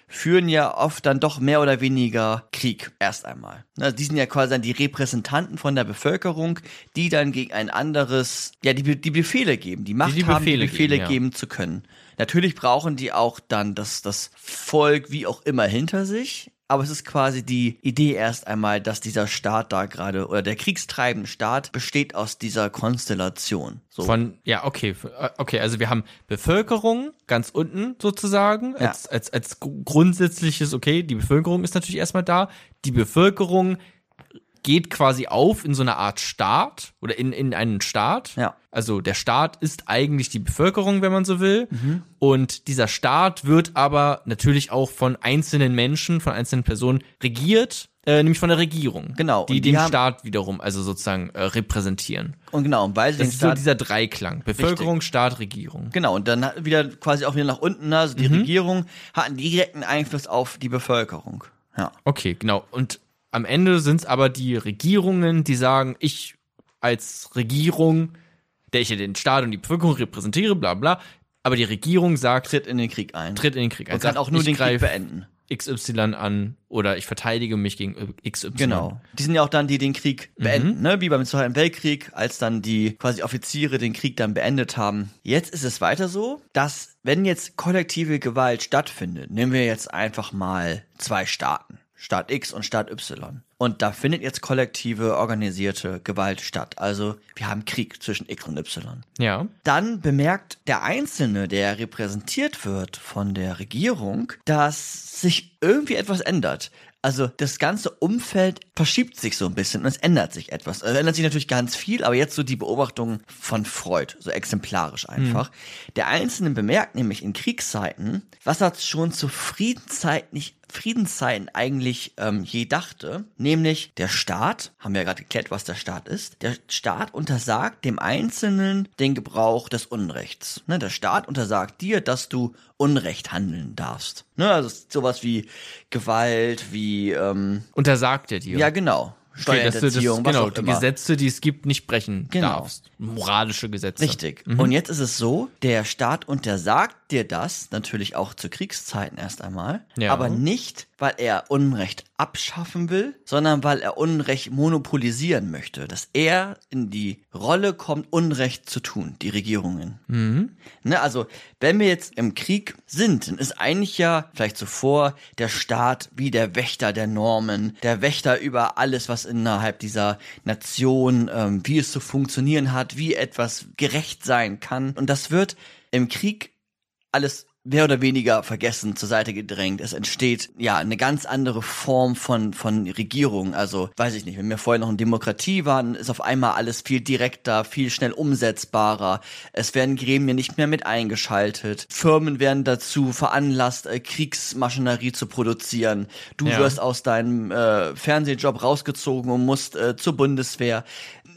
führen ja oft dann doch mehr oder weniger Krieg erst einmal. Also die sind ja quasi dann die Repräsentanten von der Bevölkerung, die dann gegen ein anderes, ja, die, die Befehle geben, die Macht die haben, die Befehle Befehle geben, ja. geben zu können. Natürlich brauchen die auch dann das, das Volk wie auch immer hinter sich. Aber es ist quasi die Idee erst einmal, dass dieser Staat da gerade oder der kriegstreibende Staat besteht aus dieser Konstellation. So. Von, ja, okay, äh, okay, also wir haben Bevölkerung ganz unten sozusagen, Ja. als, als, als gru- grundsätzliches, okay, die Bevölkerung ist natürlich erstmal da. Die Bevölkerung geht quasi auf in so eine Art Staat oder in, in einen Staat. Ja. Also der Staat ist eigentlich die Bevölkerung, wenn man so will. Mhm. Und dieser Staat wird aber natürlich auch von einzelnen Menschen, von einzelnen Personen regiert, äh, nämlich von der Regierung. Genau, Die die den Staat wiederum, also sozusagen äh, repräsentieren. und genau, und weil sie Das den ist so Staat dieser Dreiklang. Bevölkerung, Staat, Regierung. Genau, und dann wieder quasi auch wieder nach unten, ne? also die Regierung hat einen direkten Einfluss auf die Bevölkerung. Ja. Okay, genau. Und am Ende sind es aber die Regierungen, die sagen, ich als Regierung, der ich ja den Staat und die Bevölkerung repräsentiere, bla bla, aber die Regierung sagt, Tritt in den Krieg ein. tritt in den Krieg ein. und kann sagt, auch nur den Krieg beenden. XY an oder ich verteidige mich gegen XY. Genau. Die sind ja auch dann, die den Krieg beenden, ne? Wie beim Zweiten Weltkrieg, als dann die quasi Offiziere den Krieg dann beendet haben. Jetzt ist es weiter so, dass wenn jetzt kollektive Gewalt stattfindet, nehmen wir jetzt einfach mal zwei Staaten. Staat X und Staat Y. Und da findet jetzt kollektive, organisierte Gewalt statt. Also wir haben Krieg zwischen X und Y. Ja. Dann bemerkt der Einzelne, der repräsentiert wird von der Regierung, dass sich irgendwie etwas ändert. Also das ganze Umfeld verschiebt sich so ein bisschen und es ändert sich etwas. Es ändert sich natürlich ganz viel, aber jetzt so die Beobachtung von Freud, so exemplarisch einfach. Der Einzelne bemerkt nämlich in Kriegszeiten, was er schon zur Friedenszeit nicht Friedenszeiten eigentlich ähm, je dachte, nämlich der Staat, haben wir ja gerade geklärt, was der Staat ist, der Staat untersagt dem Einzelnen den Gebrauch des Unrechts. Ne, der Staat untersagt dir, dass du Unrecht handeln darfst. Ne, also sowas wie Gewalt, wie ähm, Untersagt er dir. ja genau. Okay, Steuerhinterziehung, was genau, die. Gesetze, die es gibt, nicht brechen Genau. darfst. Moralische Gesetze. Richtig. Und jetzt ist es so, der Staat untersagt dir das, natürlich auch zu Kriegszeiten erst einmal, Ja. aber nicht, weil er Unrecht abschaffen will, sondern weil er Unrecht monopolisieren möchte, dass er in die Rolle kommt, Unrecht zu tun, die Regierungen. Ne, also, wenn wir jetzt im Krieg sind, dann ist eigentlich ja vielleicht zuvor der Staat wie der Wächter der Normen, der Wächter über alles, was innerhalb dieser Nation, ähm, wie es zu funktionieren hat, wie etwas gerecht sein kann. Und das wird im Krieg alles mehr oder weniger vergessen, zur Seite gedrängt. Es entsteht ja eine ganz andere Form von, von Regierung. Also, weiß ich nicht, wenn wir vorher noch in Demokratie waren, ist auf einmal alles viel direkter, viel schnell umsetzbarer. Es werden Gremien nicht mehr mit eingeschaltet. Firmen werden dazu veranlasst, äh, Kriegsmaschinerie zu produzieren. Du Ja. wirst aus deinem äh, Fernsehjob rausgezogen und musst äh, zur Bundeswehr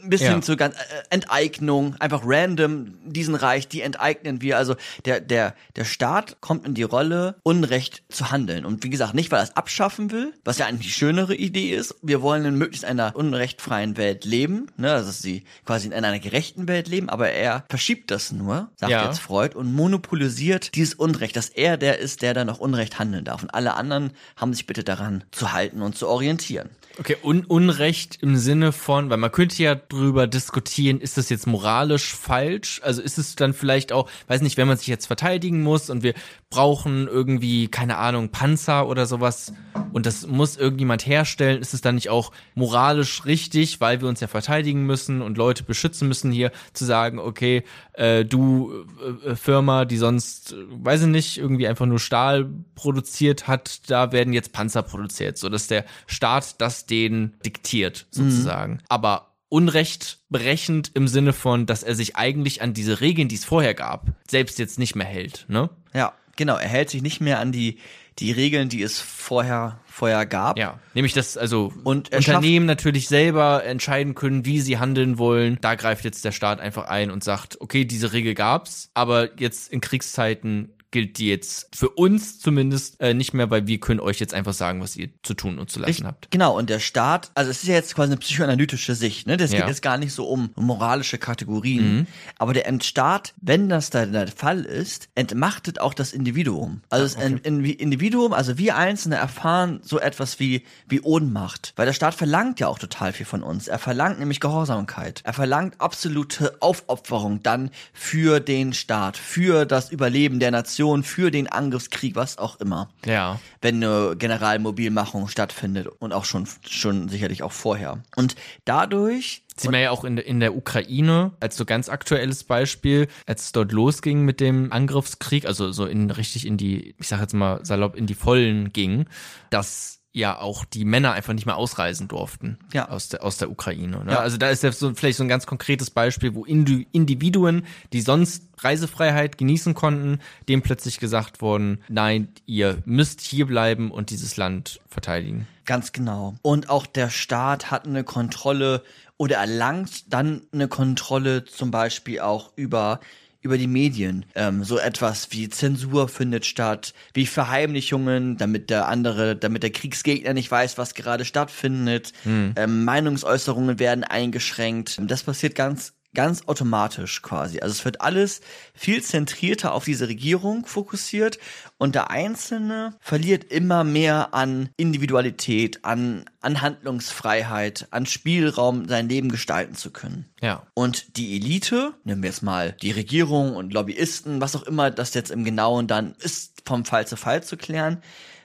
bis Ja. hin zu ganz, äh, Enteignung, einfach random diesen Reich, die enteignen wir. Also der, der, der Staat kommt in die Rolle, Unrecht zu handeln. Und wie gesagt, nicht, weil er es abschaffen will, was ja eigentlich die schönere Idee ist. Wir wollen in möglichst einer unrechtfreien Welt leben, ne, also dass sie quasi in einer gerechten Welt leben, aber er verschiebt das nur, sagt Ja. jetzt Freud, und monopolisiert dieses Unrecht, dass er der ist, der dann noch Unrecht handeln darf. Und alle anderen haben sich bitte daran zu halten und zu orientieren. Okay, Un Unrecht im Sinne von, weil man könnte ja drüber diskutieren, ist das jetzt moralisch falsch? Also ist es dann vielleicht auch, weiß nicht, wenn man sich jetzt verteidigen muss und wir brauchen irgendwie, keine Ahnung, Panzer oder sowas. Und das muss irgendjemand herstellen, ist es dann nicht auch moralisch richtig, weil wir uns ja verteidigen müssen und Leute beschützen müssen hier, zu sagen, okay, äh, du äh, äh, Firma, die sonst, äh, weiß ich nicht, irgendwie einfach nur Stahl produziert hat, da werden jetzt Panzer produziert, so dass der Staat das denen diktiert, sozusagen. Aber Unrecht berechend im Sinne von, dass er sich eigentlich an diese Regeln, die es vorher gab, selbst jetzt nicht mehr hält, ne? Ja, genau. Er hält sich nicht mehr an die, die Regeln, die es vorher, vorher gab. Ja, nämlich dass also Und er Unternehmen natürlich selber entscheiden können, wie sie handeln wollen. Da greift jetzt der Staat einfach ein und sagt, okay, diese Regel gab's, aber jetzt in Kriegszeiten gilt die jetzt für uns zumindest äh, nicht mehr, weil wir können euch jetzt einfach sagen, was ihr zu tun und zu lassen Richtig, habt. Genau, und der Staat, also es ist ja jetzt quasi eine psychoanalytische Sicht, ne? Das Ja. Mhm. geht jetzt gar nicht so um moralische Kategorien. Aber der Staat, wenn das da der Fall ist, entmachtet auch das Individuum. Also das In- In- Individuum, also wir Einzelne erfahren so etwas wie, wie Ohnmacht. Weil der Staat verlangt ja auch total viel von uns. Er verlangt nämlich Gehorsamkeit. Er verlangt absolute Aufopferung dann für den Staat, für das Überleben der Nation, für den Angriffskrieg, was auch immer Ja. wenn eine Generalmobilmachung stattfindet und auch schon, schon sicherlich auch vorher. Und dadurch Sieht man ja auch in, der- in der Ukraine als so ganz aktuelles Beispiel, als es dort losging mit dem Angriffskrieg, also so in richtig in die, ich sag jetzt mal salopp, in die Vollen ging, dass ja auch die Männer einfach nicht mehr ausreisen durften Ja. aus der aus der Ukraine. Ne? Ja. Also da ist jetzt so vielleicht so ein ganz konkretes Beispiel, wo Indi Individuen, die sonst Reisefreiheit genießen konnten, dem plötzlich gesagt worden, nein, ihr müsst hier bleiben und dieses Land verteidigen. Ganz genau. Und auch der Staat hat eine Kontrolle oder erlangt dann eine Kontrolle zum Beispiel auch über über die Medien. Ähm, so etwas wie Zensur findet statt, wie Verheimlichungen, damit der andere, damit der Kriegsgegner nicht weiß, was gerade stattfindet. Ähm, Meinungsäußerungen werden eingeschränkt. Das passiert ganz ganz automatisch quasi. Also es wird alles viel zentrierter auf diese Regierung fokussiert und der Einzelne verliert immer mehr an Individualität, an, an Handlungsfreiheit, an Spielraum, sein Leben gestalten zu können. Ja. Und die Elite, nehmen wir jetzt mal die Regierung und Lobbyisten, was auch immer das jetzt im Genauen dann ist, vom Fall zu Fall zu klären,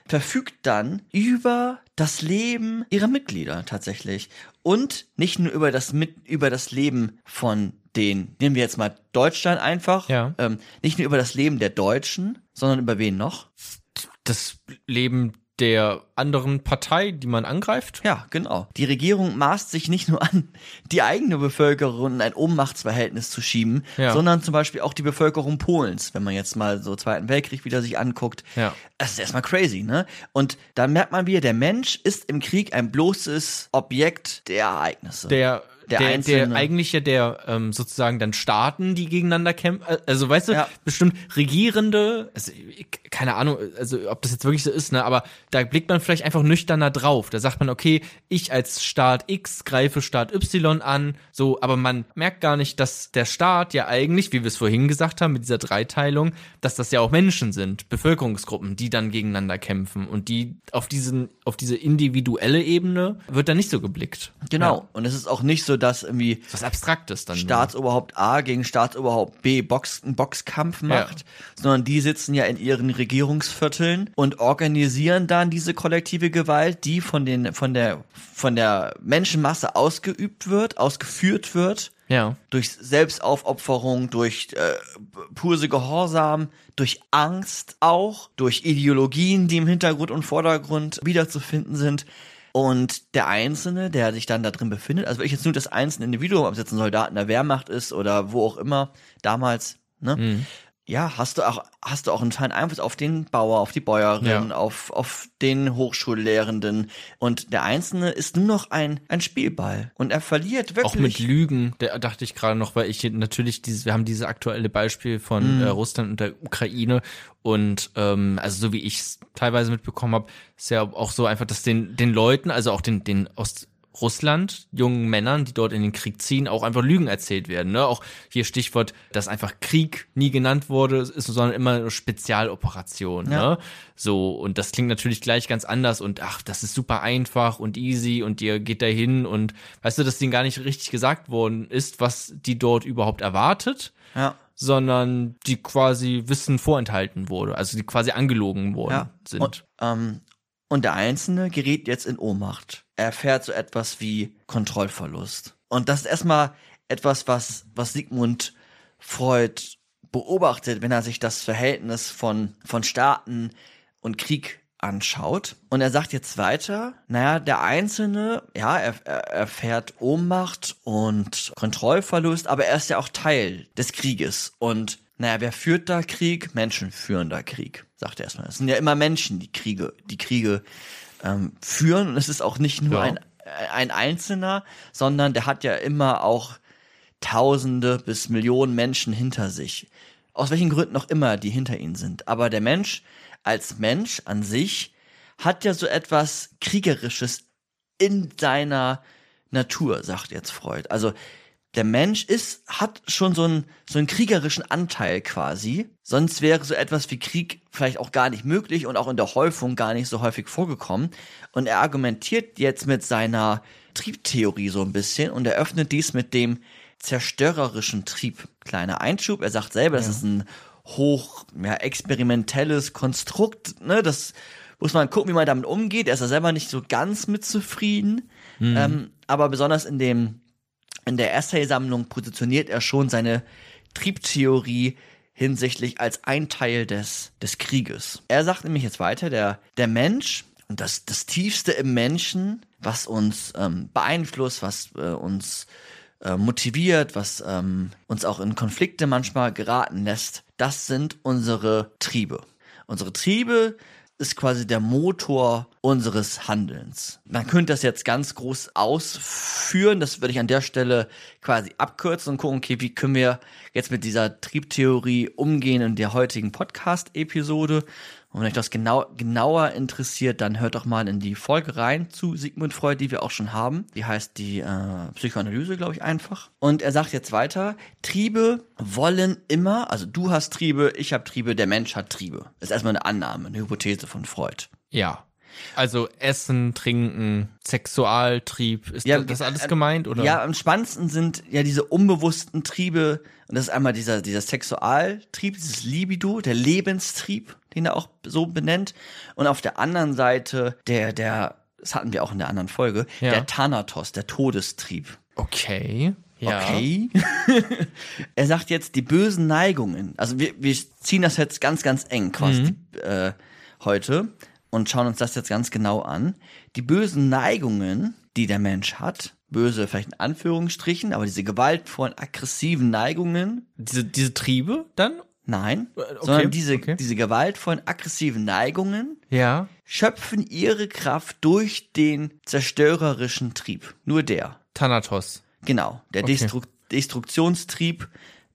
verfügt dann über das Leben ihrer Mitglieder tatsächlich. Und nicht nur über das, mit, über das Leben von den, nehmen wir jetzt mal Deutschland einfach, Ja. ähm, nicht nur über das Leben der Deutschen, sondern über wen noch? Das Leben der anderen Partei, die man angreift. Ja, genau. Die Regierung maßt sich nicht nur an, die eigene Bevölkerung in ein Ohnmachtsverhältnis zu schieben, Ja. sondern zum Beispiel auch die Bevölkerung Polens, wenn man jetzt mal so Zweiten Weltkrieg wieder sich anguckt. Ja. Das ist erstmal crazy, ne? Und da merkt man wieder, der Mensch ist im Krieg ein bloßes Objekt der Ereignisse. Der, Der der, der, eigentlich ja der ähm, sozusagen dann Staaten, die gegeneinander kämpfen. Also weißt du, Ja. bestimmt Regierende, also, keine Ahnung, also ob das jetzt wirklich so ist, ne, aber da blickt man vielleicht einfach nüchterner drauf. Da sagt man, okay, ich als Staat X greife Staat Y an, so, aber man merkt gar nicht, dass der Staat ja eigentlich, wie wir es vorhin gesagt haben, mit dieser Dreiteilung, dass das ja auch Menschen sind, Bevölkerungsgruppen, die dann gegeneinander kämpfen und die auf diesen, auf diese individuelle Ebene wird da nicht so geblickt. genau. Ja. Und es ist auch nicht so, dass irgendwie Was Abstraktes dann. Staatsoberhaupt A gegen Staatsoberhaupt B Box, einen Boxkampf macht, sondern die sitzen ja in ihren Regierungsvierteln und organisieren dann diese kollektive Gewalt, die von den von der von der Menschenmasse ausgeübt wird, ausgeführt wird Ja. durch Selbstaufopferung, durch äh, pure Gehorsam, durch Angst auch, durch Ideologien, die im Hintergrund und Vordergrund wiederzufinden sind. Und der Einzelne, der sich dann da drin befindet, also wenn ich jetzt nur das einzelne Individuum, jetzt ein Soldat in der Wehrmacht ist oder wo auch immer, damals, ne? Ja, hast du auch, hast du auch einen feinen Einfluss auf den Bauer, auf die Bäuerin, Ja. auf, auf den Hochschullehrenden. Und der Einzelne ist nur noch ein, ein Spielball. Und er verliert wirklich. Auch mit Lügen, da dachte ich gerade noch, weil ich natürlich dieses, wir haben dieses aktuelle Beispiel von äh, Russland und der Ukraine und ähm, also so wie ich es teilweise mitbekommen habe, ist ja auch so einfach, dass den den Leuten, also auch den den aus Russland, jungen Männern, die dort in den Krieg ziehen, auch einfach Lügen erzählt werden. Ne? Auch hier Stichwort, dass einfach Krieg nie genannt wurde, ist, sondern immer eine Spezialoperation. Ja. Ne? So, und das klingt natürlich gleich ganz anders und ach, das ist super einfach und easy und ihr geht dahin und weißt du, dass denen gar nicht richtig gesagt worden ist, was die dort überhaupt erwartet, ja. sondern die quasi Wissen vorenthalten wurde, also die quasi angelogen worden ja. sind. Und, ähm, und der Einzelne gerät jetzt in Ohnmacht. Er erfährt so etwas wie Kontrollverlust. Und das ist erstmal etwas, was, was Sigmund Freud beobachtet, wenn er sich das Verhältnis von, von Staaten und Krieg anschaut. Und er sagt jetzt weiter, naja, der Einzelne, ja, er, er erfährt Ohnmacht und Kontrollverlust, aber er ist ja auch Teil des Krieges. Und naja, wer führt da Krieg? Menschen führen da Krieg, sagt er erstmal. Es sind ja immer Menschen, die Kriege, die Kriege ähm, führen. Und es ist auch nicht nur Ja. ein, ein Einzelner, sondern der hat ja immer auch Tausende bis Millionen Menschen hinter sich. Aus welchen Gründen auch immer, die hinter ihnen sind. Aber der Mensch als Mensch an sich hat ja so etwas Kriegerisches in seiner Natur, sagt jetzt Freud. Also der Mensch ist, hat schon so einen, so einen kriegerischen Anteil quasi. Sonst wäre so etwas wie Krieg vielleicht auch gar nicht möglich und auch in der Häufung gar nicht so häufig vorgekommen. Und er argumentiert jetzt mit seiner Triebtheorie so ein bisschen und eröffnet dies mit dem zerstörerischen Trieb. Kleiner Einschub, er sagt selber, das ist ein hoch ja, experimentelles Konstrukt, ne? Das muss man gucken, wie man damit umgeht. Er ist da selber nicht so ganz mit zufrieden. Ähm, aber besonders in dem, in der Essay-Sammlung positioniert er schon seine Triebtheorie hinsichtlich als ein Teil des, des Krieges. Er sagt nämlich jetzt weiter, der, der Mensch und das, das Tiefste im Menschen, was uns ähm, beeinflusst, was äh, uns äh, motiviert, was ähm, uns auch in Konflikte manchmal geraten lässt, das sind unsere Triebe. Unsere Triebe ist quasi der Motor unseres Handelns. Man könnte das jetzt ganz groß ausführen, das würde ich an der Stelle quasi abkürzen und gucken, okay, wie können wir jetzt mit dieser Triebtheorie umgehen in der heutigen Podcast-Episode. Und wenn euch das genau, genauer interessiert, dann hört doch mal in die Folge rein zu Sigmund Freud, die wir auch schon haben. Die heißt die äh, Psychoanalyse, glaube ich, einfach. Und er sagt jetzt weiter, Triebe wollen immer, also du hast Triebe, ich habe Triebe, der Mensch hat Triebe. Das ist erstmal eine Annahme, eine Hypothese von Freud. Ja. Also Essen, Trinken, Sexualtrieb, ist Ja, das alles äh, gemeint oder? Ja, am spannendsten sind ja diese unbewussten Triebe. Und das ist einmal dieser, dieser Sexualtrieb, dieses Libido, der Lebenstrieb, den er auch so benennt. Und auf der anderen Seite der, der, das hatten wir auch in der anderen Folge, Ja. der Thanatos, der Todestrieb. Okay. Ja. Okay. er sagt jetzt die bösen Neigungen. Also wir, wir ziehen das jetzt ganz, ganz eng quasi äh, heute und schauen uns das jetzt ganz genau an. Die bösen Neigungen, die der Mensch hat, böse vielleicht in Anführungsstrichen, aber diese gewaltvollen, aggressiven Neigungen, Diese, diese Triebe dann? Nein, Äh, okay, sondern diese, okay. diese gewaltvollen, aggressiven Neigungen Ja. schöpfen ihre Kraft durch den zerstörerischen Trieb. Nur der. Thanatos. Genau, der Okay. Destru Destruktionstrieb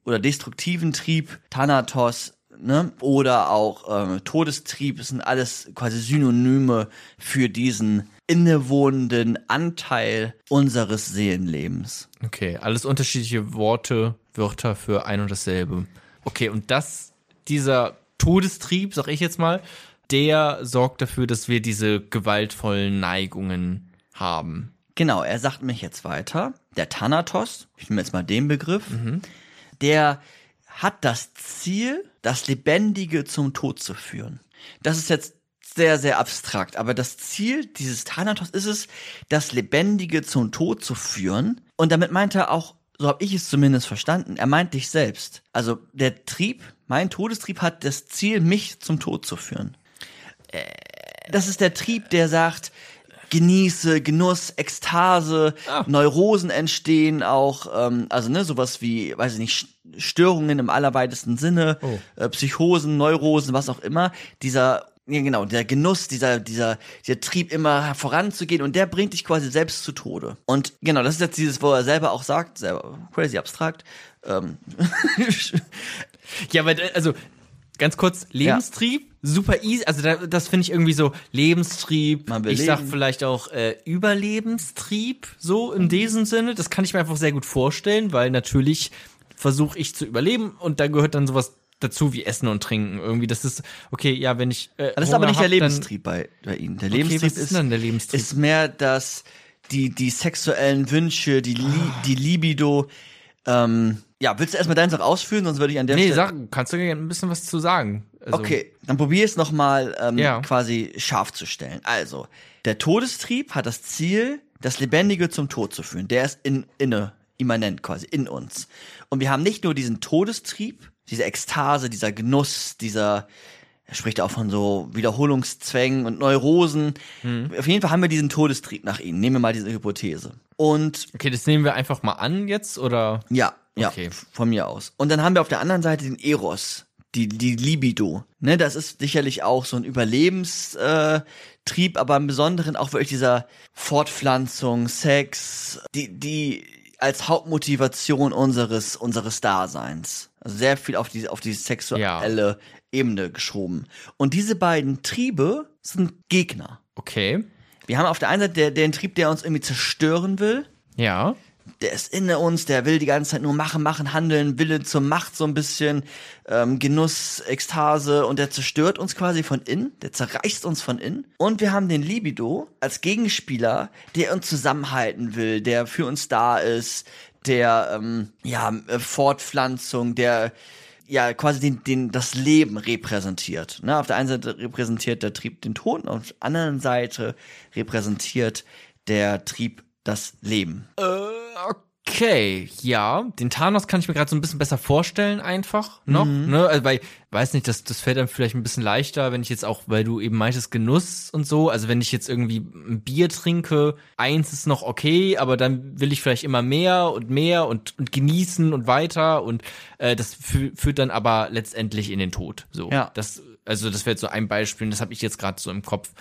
oder destruktiven Trieb, Thanatos, ne, oder auch ähm, Todestrieb, sind alles quasi Synonyme für diesen innewohnenden Anteil unseres Seelenlebens. Okay, alles unterschiedliche Worte, Wörter für ein und dasselbe. Okay, und das, dieser Todestrieb, sag ich jetzt mal, der sorgt dafür, dass wir diese gewaltvollen Neigungen haben. Genau, er sagt mich jetzt weiter, der Thanatos, ich nehme jetzt mal den Begriff, der hat das Ziel, das Lebendige zum Tod zu führen. Das ist jetzt sehr, sehr abstrakt, aber das Ziel dieses Thanatos ist es, das Lebendige zum Tod zu führen. Und damit meint er auch, so habe ich es zumindest verstanden, er meint dich selbst. Also der Trieb, mein Todestrieb hat das Ziel, mich zum Tod zu führen. Das ist der Trieb, der sagt, genieße, Genuss, Ekstase, Ah. Neurosen entstehen auch, ähm, also ne, sowas wie, weiß ich nicht, Störungen im allerweitesten Sinne, Oh. äh, Psychosen, Neurosen, was auch immer. Dieser, ja genau, der Genuss, dieser, dieser, dieser Trieb immer voranzugehen und der bringt dich quasi selbst zu Tode. Und genau, das ist jetzt dieses, wo er selber auch sagt, selber crazy abstrakt. Ähm, Ja, aber also ganz kurz, Lebenstrieb, super easy. Also da, das finde ich irgendwie so Lebenstrieb. Ich sag leben. vielleicht auch äh, Überlebenstrieb, so in diesem Sinne. Das kann ich mir einfach sehr gut vorstellen, weil natürlich versuche ich zu überleben und da gehört dann sowas dazu wie Essen und Trinken. Irgendwie, das ist, okay, ja, wenn ich. Äh, Das ist aber nicht der hab, dann- Lebenstrieb bei, bei Ihnen. Der Okay, Lebenstrieb ist der Lebenstrieb? ist mehr das, die, die sexuellen Wünsche, die, Li Ah. die Libido. Ähm, ja, willst du erstmal deinen Sach ausführen, sonst würde ich an der Nee, Stelle. sag, kannst du ein bisschen was zu sagen? Also, Okay, dann probier es nochmal ähm, Ja. quasi scharf zu stellen. Also, der Todestrieb hat das Ziel, das Lebendige zum Tod zu führen. Der ist in, inne, immanent quasi, in uns. Und wir haben nicht nur diesen Todestrieb, diese Ekstase, dieser Genuss, dieser, er spricht auch von so Wiederholungszwängen und Neurosen. Hm. Auf jeden Fall haben wir diesen Todestrieb nach ihnen. Nehmen wir mal diese Hypothese. Und Okay, das nehmen wir einfach mal an jetzt, oder? ja, ja, Okay. von mir aus. Und dann haben wir auf der anderen Seite den Eros, die, die Libido. Ne, das ist sicherlich auch so ein Überlebenstrieb, äh, aber im Besonderen auch wirklich dieser Fortpflanzung, Sex, die, die als Hauptmotivation unseres, unseres Daseins. Also sehr viel auf die, auf die sexuelle Ebene geschoben. Und diese beiden Triebe sind Gegner. Okay. Wir haben auf der einen Seite der, den Trieb, der uns irgendwie zerstören will, Ja. der ist in uns, der will die ganze Zeit nur machen, machen, handeln, Wille zur Macht so ein bisschen, ähm, Genuss, Ekstase und der zerstört uns quasi von innen, der zerreißt uns von innen. Und wir haben den Libido als Gegenspieler, der uns zusammenhalten will, der für uns da ist, der ähm, ja äh, Fortpflanzung, der ja quasi den, den das Leben repräsentiert. Ne? Auf der einen Seite repräsentiert der Trieb den Tod, auf der anderen Seite repräsentiert der Trieb das Leben. Okay, ja, den Thanos kann ich mir gerade so ein bisschen besser vorstellen einfach noch, ne, also weil, weiß nicht, das, das fällt dann vielleicht ein bisschen leichter, wenn ich jetzt auch, weil du eben meintest Genuss und so, also wenn ich jetzt irgendwie ein Bier trinke, eins ist noch okay, aber dann will ich vielleicht immer mehr und mehr und, und genießen und weiter und äh, das fü führt dann aber letztendlich in den Tod, so. Ja. Das, also das wäre jetzt so ein Beispiel, und das habe ich jetzt gerade so im Kopf.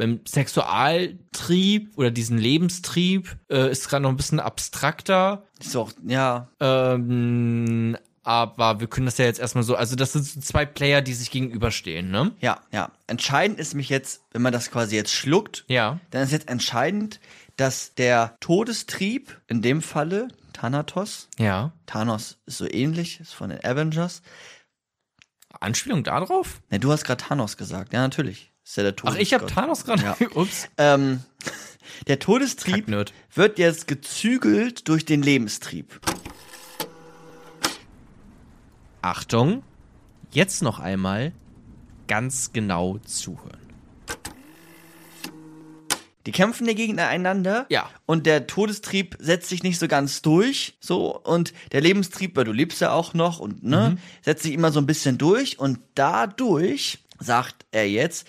Beim Sexualtrieb oder diesen Lebenstrieb äh, ist gerade noch ein bisschen abstrakter. Ist auch, ja, Ähm, aber wir können das ja jetzt erstmal so, also das sind so zwei Player, die sich gegenüberstehen, ne? Ja, ja. Entscheidend ist mich jetzt, wenn man das quasi jetzt schluckt, Ja. dann ist jetzt entscheidend, dass der Todestrieb, in dem Falle Thanatos, Ja. Thanos ist so ähnlich, ist von den Avengers. Anspielung darauf? Ne, du hast gerade Thanos gesagt, ja natürlich. Ist ja der Ach, ich habe Todesgott. Thanos gerade. Ja. Ups. Ähm, der Todestrieb Kacknerd. wird jetzt gezügelt durch den Lebenstrieb. Achtung, jetzt noch einmal ganz genau zuhören. Die kämpfen ja gegeneinander. Ja. Und der Todestrieb setzt sich nicht so ganz durch. So. Und der Lebenstrieb, weil du lebst ja auch noch und, ne, setzt sich immer so ein bisschen durch. Und dadurch, sagt er jetzt,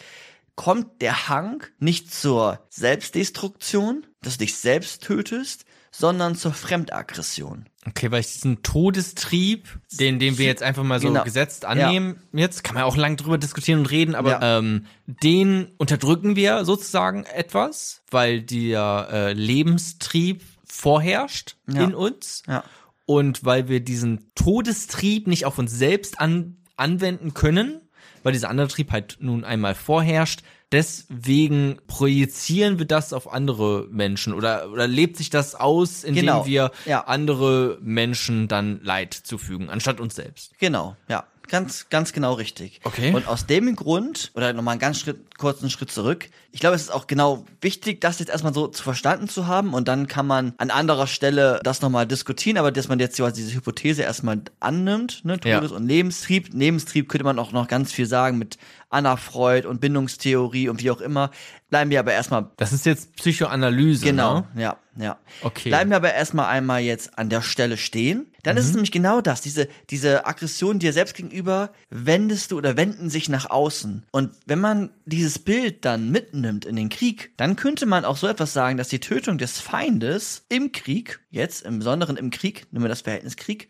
kommt der Hang nicht zur Selbstdestruktion, dass du dich selbst tötest, sondern zur Fremdaggression. Okay, weil ich diesen Todestrieb, den, den wir jetzt einfach mal so Genau. gesetzt annehmen, jetzt kann man auch lang drüber diskutieren und reden, aber Ja. ähm, den unterdrücken wir sozusagen etwas, weil der äh, Lebenstrieb vorherrscht Ja. in uns Ja. und weil wir diesen Todestrieb nicht auf uns selbst an, anwenden können, weil dieser andere Trieb halt nun einmal vorherrscht. Deswegen projizieren wir das auf andere Menschen oder, oder lebt sich das aus, indem Genau, wir ja. andere Menschen dann Leid zufügen, anstatt uns selbst. Genau, ja. Ganz, ganz genau richtig. Okay. Und aus dem Grund, oder nochmal einen ganz Schritt, kurzen Schritt zurück, ich glaube, es ist auch genau wichtig, das jetzt erstmal so zu verstanden zu haben und dann kann man an anderer Stelle das nochmal diskutieren, aber dass man jetzt quasi diese Hypothese erstmal annimmt, ne, Ja. Todes- und Lebenstrieb. Lebenstrieb könnte man auch noch ganz viel sagen mit Anna Freud und Bindungstheorie und wie auch immer. Bleiben wir aber erstmal Das ist jetzt Psychoanalyse. Genau, Ne? ja, ja. Okay. Bleiben wir aber erstmal einmal jetzt an der Stelle stehen. Dann Mhm. ist es nämlich genau das, diese, diese Aggression dir selbst gegenüber wendest du oder wenden sich nach außen. Und wenn man dieses Bild dann mitnimmt in den Krieg, dann könnte man auch so etwas sagen, dass die Tötung des Feindes im Krieg, jetzt im Besonderen im Krieg, nehmen wir das Verhältnis Krieg,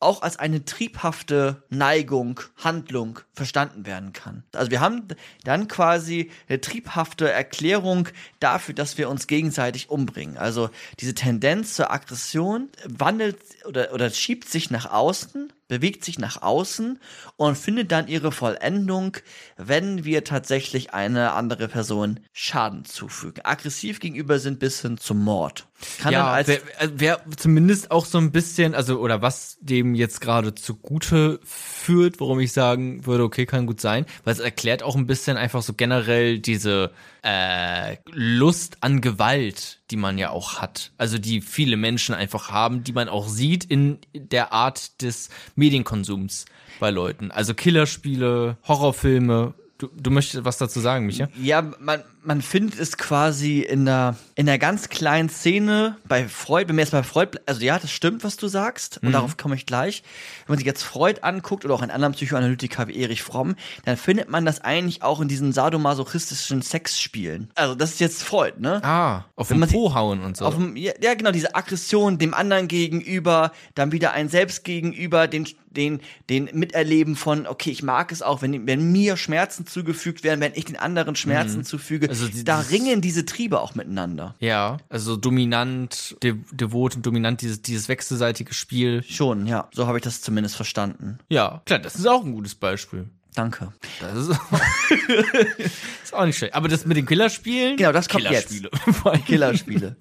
auch als eine triebhafte Neigung, Handlung verstanden werden kann. Also wir haben dann quasi eine triebhafte Erklärung dafür, dass wir uns gegenseitig umbringen. Also diese Tendenz zur Aggression wandelt oder, oder schiebt sich nach außen, bewegt sich nach außen und findet dann ihre Vollendung, wenn wir tatsächlich eine andere Person Schaden zufügen. Aggressiv gegenüber sind bis hin zum Mord. Kann ja, als wäre wär zumindest auch so ein bisschen, also oder was dem jetzt gerade zugute führt, warum ich sagen würde, okay, kann gut sein, weil es erklärt auch ein bisschen einfach so generell diese äh, Lust an Gewalt, die man ja auch hat, also die viele Menschen einfach haben, die man auch sieht in der Art des Medienkonsums bei Leuten, also Killerspiele, Horrorfilme. Du, du möchtest was dazu sagen, Micha? Ja, man, man findet es quasi in der, in einer ganz kleinen Szene bei Freud, wenn wir jetzt bei Freud, also ja, das stimmt, was du sagst, und darauf komme ich gleich. Wenn man sich jetzt Freud anguckt oder auch einen anderen Psychoanalytiker wie Erich Fromm, dann findet man das eigentlich auch in diesen sadomasochistischen Sexspielen. Also das ist jetzt Freud, ne? Ah, auf Wenn den man Po hauen und so. Auf dem, ja, ja, genau, diese Aggression dem anderen gegenüber, dann wieder ein Selbst gegenüber, den, den, den Miterleben von, okay, ich mag es auch, wenn, wenn mir Schmerzen zugefügt werden, wenn ich den anderen Schmerzen zufüge. Also die- da ringen diese Triebe auch miteinander. Ja, also dominant, de devot und dominant, dieses, dieses wechselseitige Spiel. Schon, ja. So habe ich das zumindest verstanden. Ja, klar, das ist auch ein gutes Beispiel. Danke. Das ist, ist auch nicht schlecht. Aber das mit den Killerspielen? Genau, das kommt Killerspiele. Allem. Killerspiele.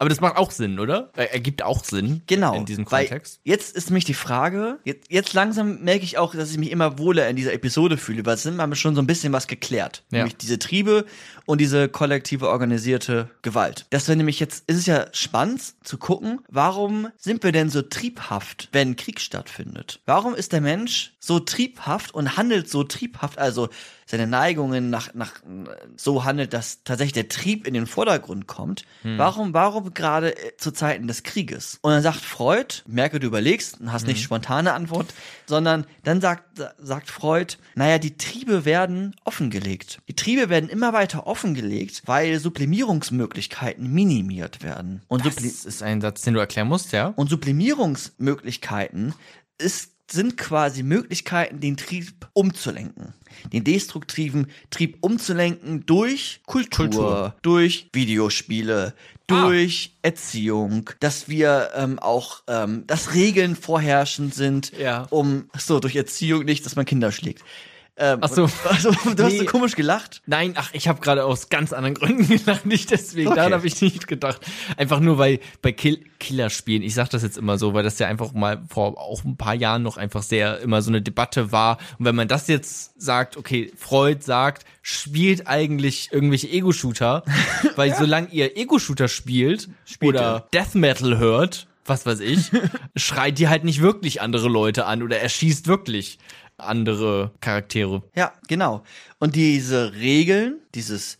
Aber das macht auch Sinn, oder? Er- Ergibt auch Sinn. Genau. In diesem Kontext. Jetzt ist nämlich die Frage, jetzt, jetzt langsam merke ich auch, dass ich mich immer wohler in dieser Episode fühle, weil es sind wir schon so ein bisschen was geklärt. Ja. Nämlich diese Triebe und diese kollektive organisierte Gewalt. Das wäre nämlich jetzt, ist es ja spannend zu gucken, warum sind wir denn so triebhaft, wenn Krieg stattfindet? Warum ist der Mensch so triebhaft und handelt so triebhaft, also seine Neigungen nach, nach so handelt, dass tatsächlich der Trieb in den Vordergrund kommt. Warum, warum gerade äh, zu Zeiten des Krieges? Und dann sagt Freud, merke, du überlegst und hast nicht spontane Antwort, sondern dann sagt, sagt Freud, naja, die Triebe werden offengelegt. Die Triebe werden immer weiter offengelegt, weil Sublimierungsmöglichkeiten minimiert werden. Und, Das ist ein Satz, den du erklären musst, ja? und Sublimierungsmöglichkeiten ist sind quasi Möglichkeiten, den Trieb umzulenken. Den destruktiven Trieb umzulenken durch Kultur, Kultur. durch Videospiele, durch Erziehung, dass wir ähm, auch, ähm, dass Regeln vorherrschend sind, Ja. um, so, durch Erziehung nicht, dass man Kinder schlägt. Ähm, Ach so. Also, du hast Nee. so komisch gelacht. Nein, ach, ich habe gerade aus ganz anderen Gründen gedacht, nicht deswegen. Okay. Daran habe ich nicht gedacht. Einfach nur, weil bei Kill Killerspielen, ich sage das jetzt immer so, weil das ja einfach mal vor auch ein paar Jahren noch einfach sehr immer so eine Debatte war. Und wenn man das jetzt sagt, okay, Freud sagt, spielt eigentlich irgendwelche Ego-Shooter, weil solange ihr Ego-Shooter spielt oder Death Metal hört, was weiß ich, schreit die halt nicht wirklich andere Leute an oder erschießt wirklich andere Charaktere. Ja, genau. Und diese Regeln, dieses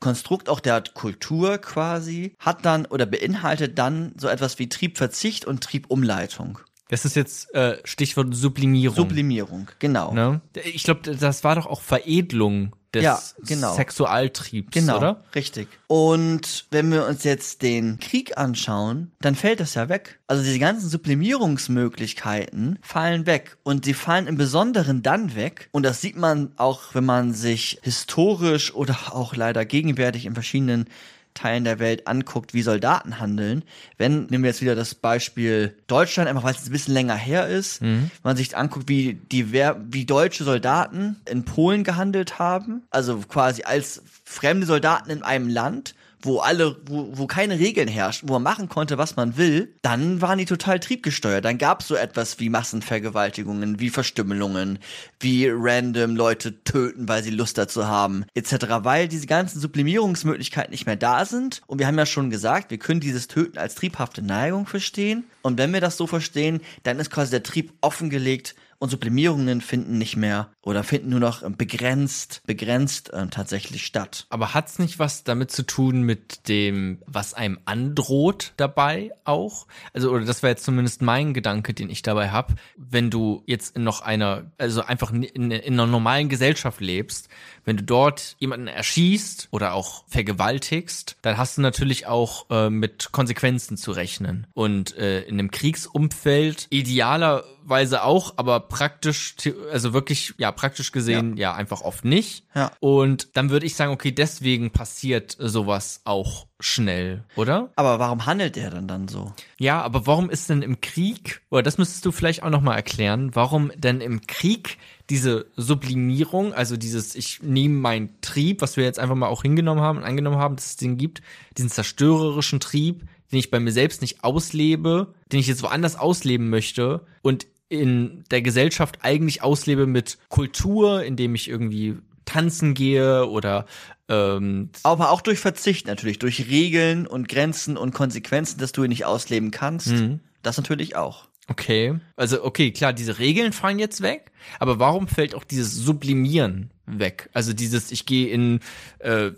Konstrukt auch der Kultur quasi, hat dann oder beinhaltet dann so etwas wie Triebverzicht und Triebumleitung. Das ist jetzt äh, Stichwort Sublimierung. Sublimierung, genau. ne? Ich glaube, das war doch auch Veredelung des Ja, genau. Sexualtriebs, Genau, oder? richtig. Und wenn wir uns jetzt den Krieg anschauen, dann fällt das ja weg. Also diese ganzen Sublimierungsmöglichkeiten fallen weg. Und sie fallen im Besonderen dann weg. Und das sieht man auch, wenn man sich historisch oder auch leider gegenwärtig in verschiedenen Teilen der Welt anguckt, wie Soldaten handeln. Wenn, nehmen wir jetzt wieder das Beispiel Deutschland, einfach weil es ein bisschen länger her ist, wenn man sich anguckt, wie die Wehr, wie deutsche Soldaten in Polen gehandelt haben, also quasi als fremde Soldaten in einem Land, wo alle, wo, wo keine Regeln herrschten, wo man machen konnte, was man will, dann waren die total triebgesteuert. Dann gab es so etwas wie Massenvergewaltigungen, wie Verstümmelungen, wie random Leute töten, weil sie Lust dazu haben, etc. Weil diese ganzen Sublimierungsmöglichkeiten nicht mehr da sind. Und wir haben ja schon gesagt, wir können dieses Töten als triebhafte Neigung verstehen. Und wenn wir das so verstehen, dann ist quasi der Trieb offengelegt und Sublimierungen finden nicht mehr oder finden nur noch ähm, begrenzt, begrenzt ähm, tatsächlich statt. Aber hat's nicht was damit zu tun mit dem, was einem androht dabei auch? Also, oder das war jetzt zumindest mein Gedanke, den ich dabei hab. Wenn du jetzt in noch einer, also einfach in, in, in einer normalen Gesellschaft lebst, wenn du dort jemanden erschießt oder auch vergewaltigst, dann hast du natürlich auch äh, mit Konsequenzen zu rechnen. Und äh, in einem Kriegsumfeld idealerweise auch, aber praktisch, also wirklich, ja, praktisch gesehen, ja, einfach oft nicht. Ja. Und dann würde ich sagen, okay, deswegen passiert sowas auch schnell, oder? Aber warum handelt er dann dann so? Ja, aber warum ist denn im Krieg, oder das müsstest du vielleicht auch nochmal erklären, warum denn im Krieg diese Sublimierung, also dieses, ich nehme meinen Trieb, was wir jetzt einfach mal auch hingenommen haben und angenommen haben, dass es den gibt, diesen zerstörerischen Trieb, den ich bei mir selbst nicht auslebe, den ich jetzt woanders ausleben möchte und in der Gesellschaft eigentlich auslebe mit Kultur, indem ich irgendwie tanzen gehe oder ähm, Aber auch durch Verzicht natürlich, durch Regeln und Grenzen und Konsequenzen, dass du ihn nicht ausleben kannst. Mhm. Das natürlich auch. Okay. Also, okay, klar, diese Regeln fallen jetzt weg, aber warum fällt auch dieses Sublimieren weg? Also dieses, ich gehe in, äh,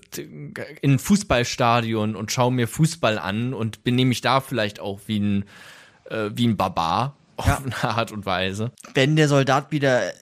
in ein Fußballstadion und schaue mir Fußball an und benehme mich da vielleicht auch wie ein, äh, wie ein Barbar auf Ja. eine Art und Weise. Wenn der Soldat wieder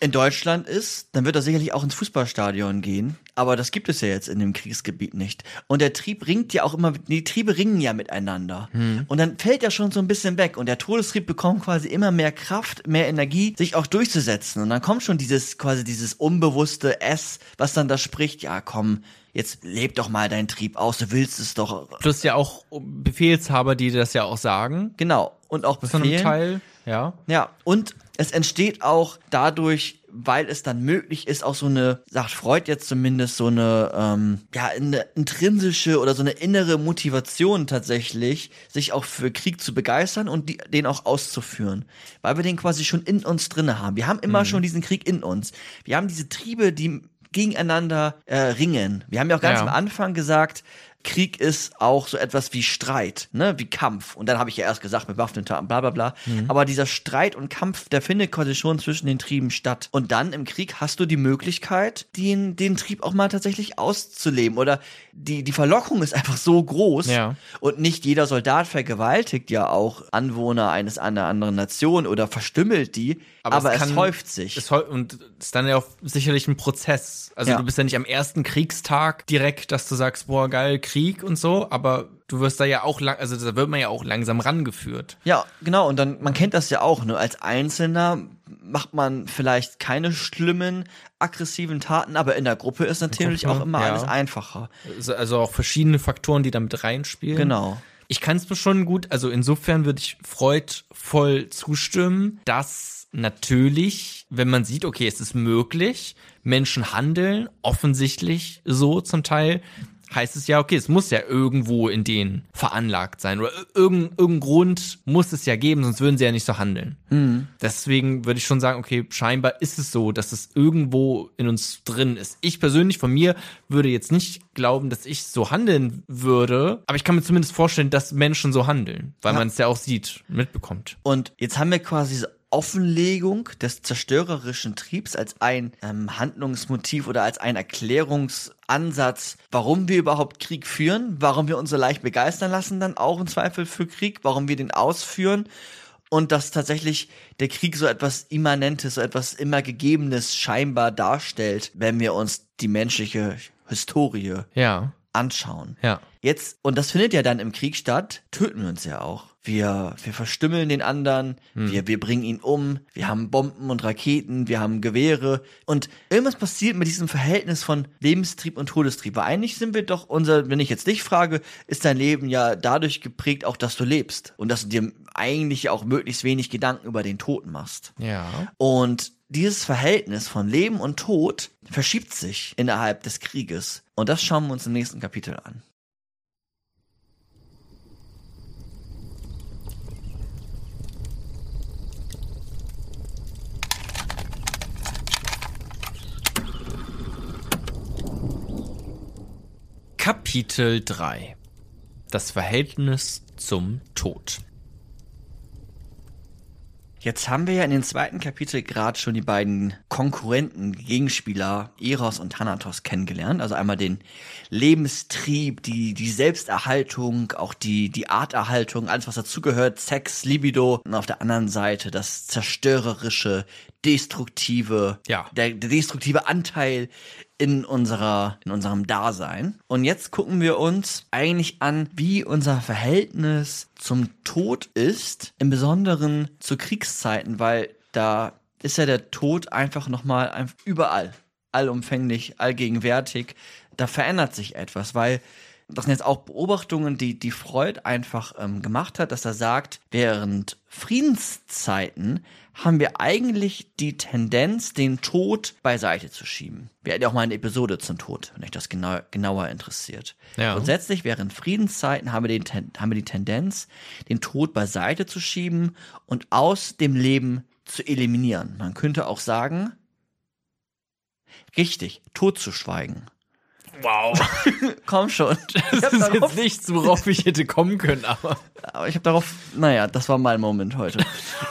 in Deutschland ist, dann wird er sicherlich auch ins Fußballstadion gehen. Aber das gibt es ja jetzt in dem Kriegsgebiet nicht. Und der Trieb ringt ja auch immer, die Triebe ringen ja miteinander. Und dann fällt er schon so ein bisschen weg. Und der Todestrieb bekommt quasi immer mehr Kraft, mehr Energie, sich auch durchzusetzen. Und dann kommt schon dieses, quasi dieses unbewusste S, was dann da spricht, ja komm, jetzt leb doch mal deinen Trieb aus, du willst es doch. Plus ja auch Befehlshaber, die das ja auch sagen. Genau. Und auch Zu einem befehlen. Teil, ja. Ja, und es entsteht auch dadurch, weil es dann möglich ist, auch so eine, sagt Freud jetzt zumindest, so eine, ähm, ja, eine intrinsische oder so eine innere Motivation tatsächlich, sich auch für Krieg zu begeistern und die, den auch auszuführen. Weil wir den quasi schon in uns drinne haben. Wir haben immer schon diesen Krieg in uns. Wir haben diese Triebe, die gegeneinander äh, ringen. Wir haben ja auch ganz Ja. am Anfang gesagt, Krieg ist auch so etwas wie Streit, ne, wie Kampf. Und dann habe ich ja erst gesagt, bewaffneter und bla bla bla. Aber dieser Streit und Kampf, der findet quasi schon zwischen den Trieben statt. Und dann im Krieg hast du die Möglichkeit, den, den Trieb auch mal tatsächlich auszuleben. Oder die, die Verlockung ist einfach so groß. Ja. Und nicht jeder Soldat vergewaltigt ja auch Anwohner eines einer anderen Nation oder verstümmelt die. Aber, es, kann- häuft sich. Es häu- und es ist dann ja auch sicherlich ein Prozess. Also Ja. du bist ja nicht am ersten Kriegstag direkt, dass du sagst, boah, geil, Krieg und so, aber du wirst da ja auch lang, also da wird man ja auch langsam rangeführt. Ja, genau. Und dann, man kennt das ja auch, ne? Als Einzelner macht man vielleicht keine schlimmen, aggressiven Taten, aber in der Gruppe ist natürlich Gruppe, auch immer ja. alles einfacher. Also- Also auch verschiedene Faktoren, die da mit reinspielen. Genau. Ich kann es mir schon gut, also insofern würde ich freudvoll zustimmen, dass natürlich, wenn man sieht, okay, es ist möglich, Menschen handeln, offensichtlich so zum Teil, heißt es ja, okay, es muss ja irgendwo in denen veranlagt sein oder irgendein, irgendein Grund muss es ja geben, sonst würden sie ja nicht so handeln. Deswegen würde ich schon sagen, okay, scheinbar ist es so, dass es irgendwo in uns drin ist. Ich persönlich von mir würde jetzt nicht glauben, dass ich so handeln würde, aber ich kann mir zumindest vorstellen, dass Menschen so handeln, weil Ja. man es ja auch sieht, mitbekommt. Und jetzt haben wir quasi diese Offenlegung des zerstörerischen Triebs als ein ähm, Handlungsmotiv oder als ein Erklärungsansatz, warum wir überhaupt Krieg führen, warum wir uns so leicht begeistern lassen, dann auch im Zweifel für Krieg, warum wir den ausführen und dass tatsächlich der Krieg so etwas Immanentes, so etwas immer Gegebenes scheinbar darstellt, wenn wir uns die menschliche Historie Ja, anschauen. ja. Jetzt, und das findet ja dann im Krieg statt, töten wir uns ja auch. Wir, wir verstümmeln den anderen, wir, wir bringen ihn um, wir haben Bomben und Raketen, wir haben Gewehre. Und irgendwas passiert mit diesem Verhältnis von Lebenstrieb und Todestrieb. Weil eigentlich sind wir doch, unser, wenn ich jetzt dich frage, ist dein Leben ja dadurch geprägt, auch dass du lebst. Und dass du dir eigentlich auch möglichst wenig Gedanken über den Tod machst. Ja. Und dieses Verhältnis von Leben und Tod verschiebt sich innerhalb des Krieges. Und das schauen wir uns im nächsten Kapitel an. Kapitel 3 Das Verhältnis zum Tod. Jetzt haben wir ja in den zweiten Kapitel gerade schon die beiden Konkurrenten, Gegenspieler Eros und Thanatos kennengelernt. Also einmal den Lebenstrieb, die, die Selbsterhaltung, auch die, die Arterhaltung, alles was dazugehört, Sex, Libido. Und auf der anderen Seite das zerstörerische, destruktive, Ja. der, der destruktive Anteil in unserer, in unserem Dasein. Und jetzt gucken wir uns eigentlich an, wie unser Verhältnis zum Tod ist, im Besonderen zu Kriegszeiten, weil da ist ja der Tod einfach nochmal überall, allumfänglich, allgegenwärtig. Da verändert sich etwas, weil das sind jetzt auch Beobachtungen, die, die Freud einfach ähm, gemacht hat, dass er sagt, während Friedenszeiten haben wir eigentlich die Tendenz, den Tod beiseite zu schieben. Wir hatten ja auch mal eine Episode zum Tod, wenn euch das genau, genauer interessiert. Ja. Grundsätzlich während Friedenszeiten haben wir, den, haben wir die Tendenz, den Tod beiseite zu schieben und aus dem Leben zu eliminieren. Man könnte auch sagen, richtig, tot zu schweigen. Wow. Komm schon. Das ist darauf, jetzt nichts, worauf ich hätte kommen können, aber aber ich habe darauf, naja, das war mein Moment heute.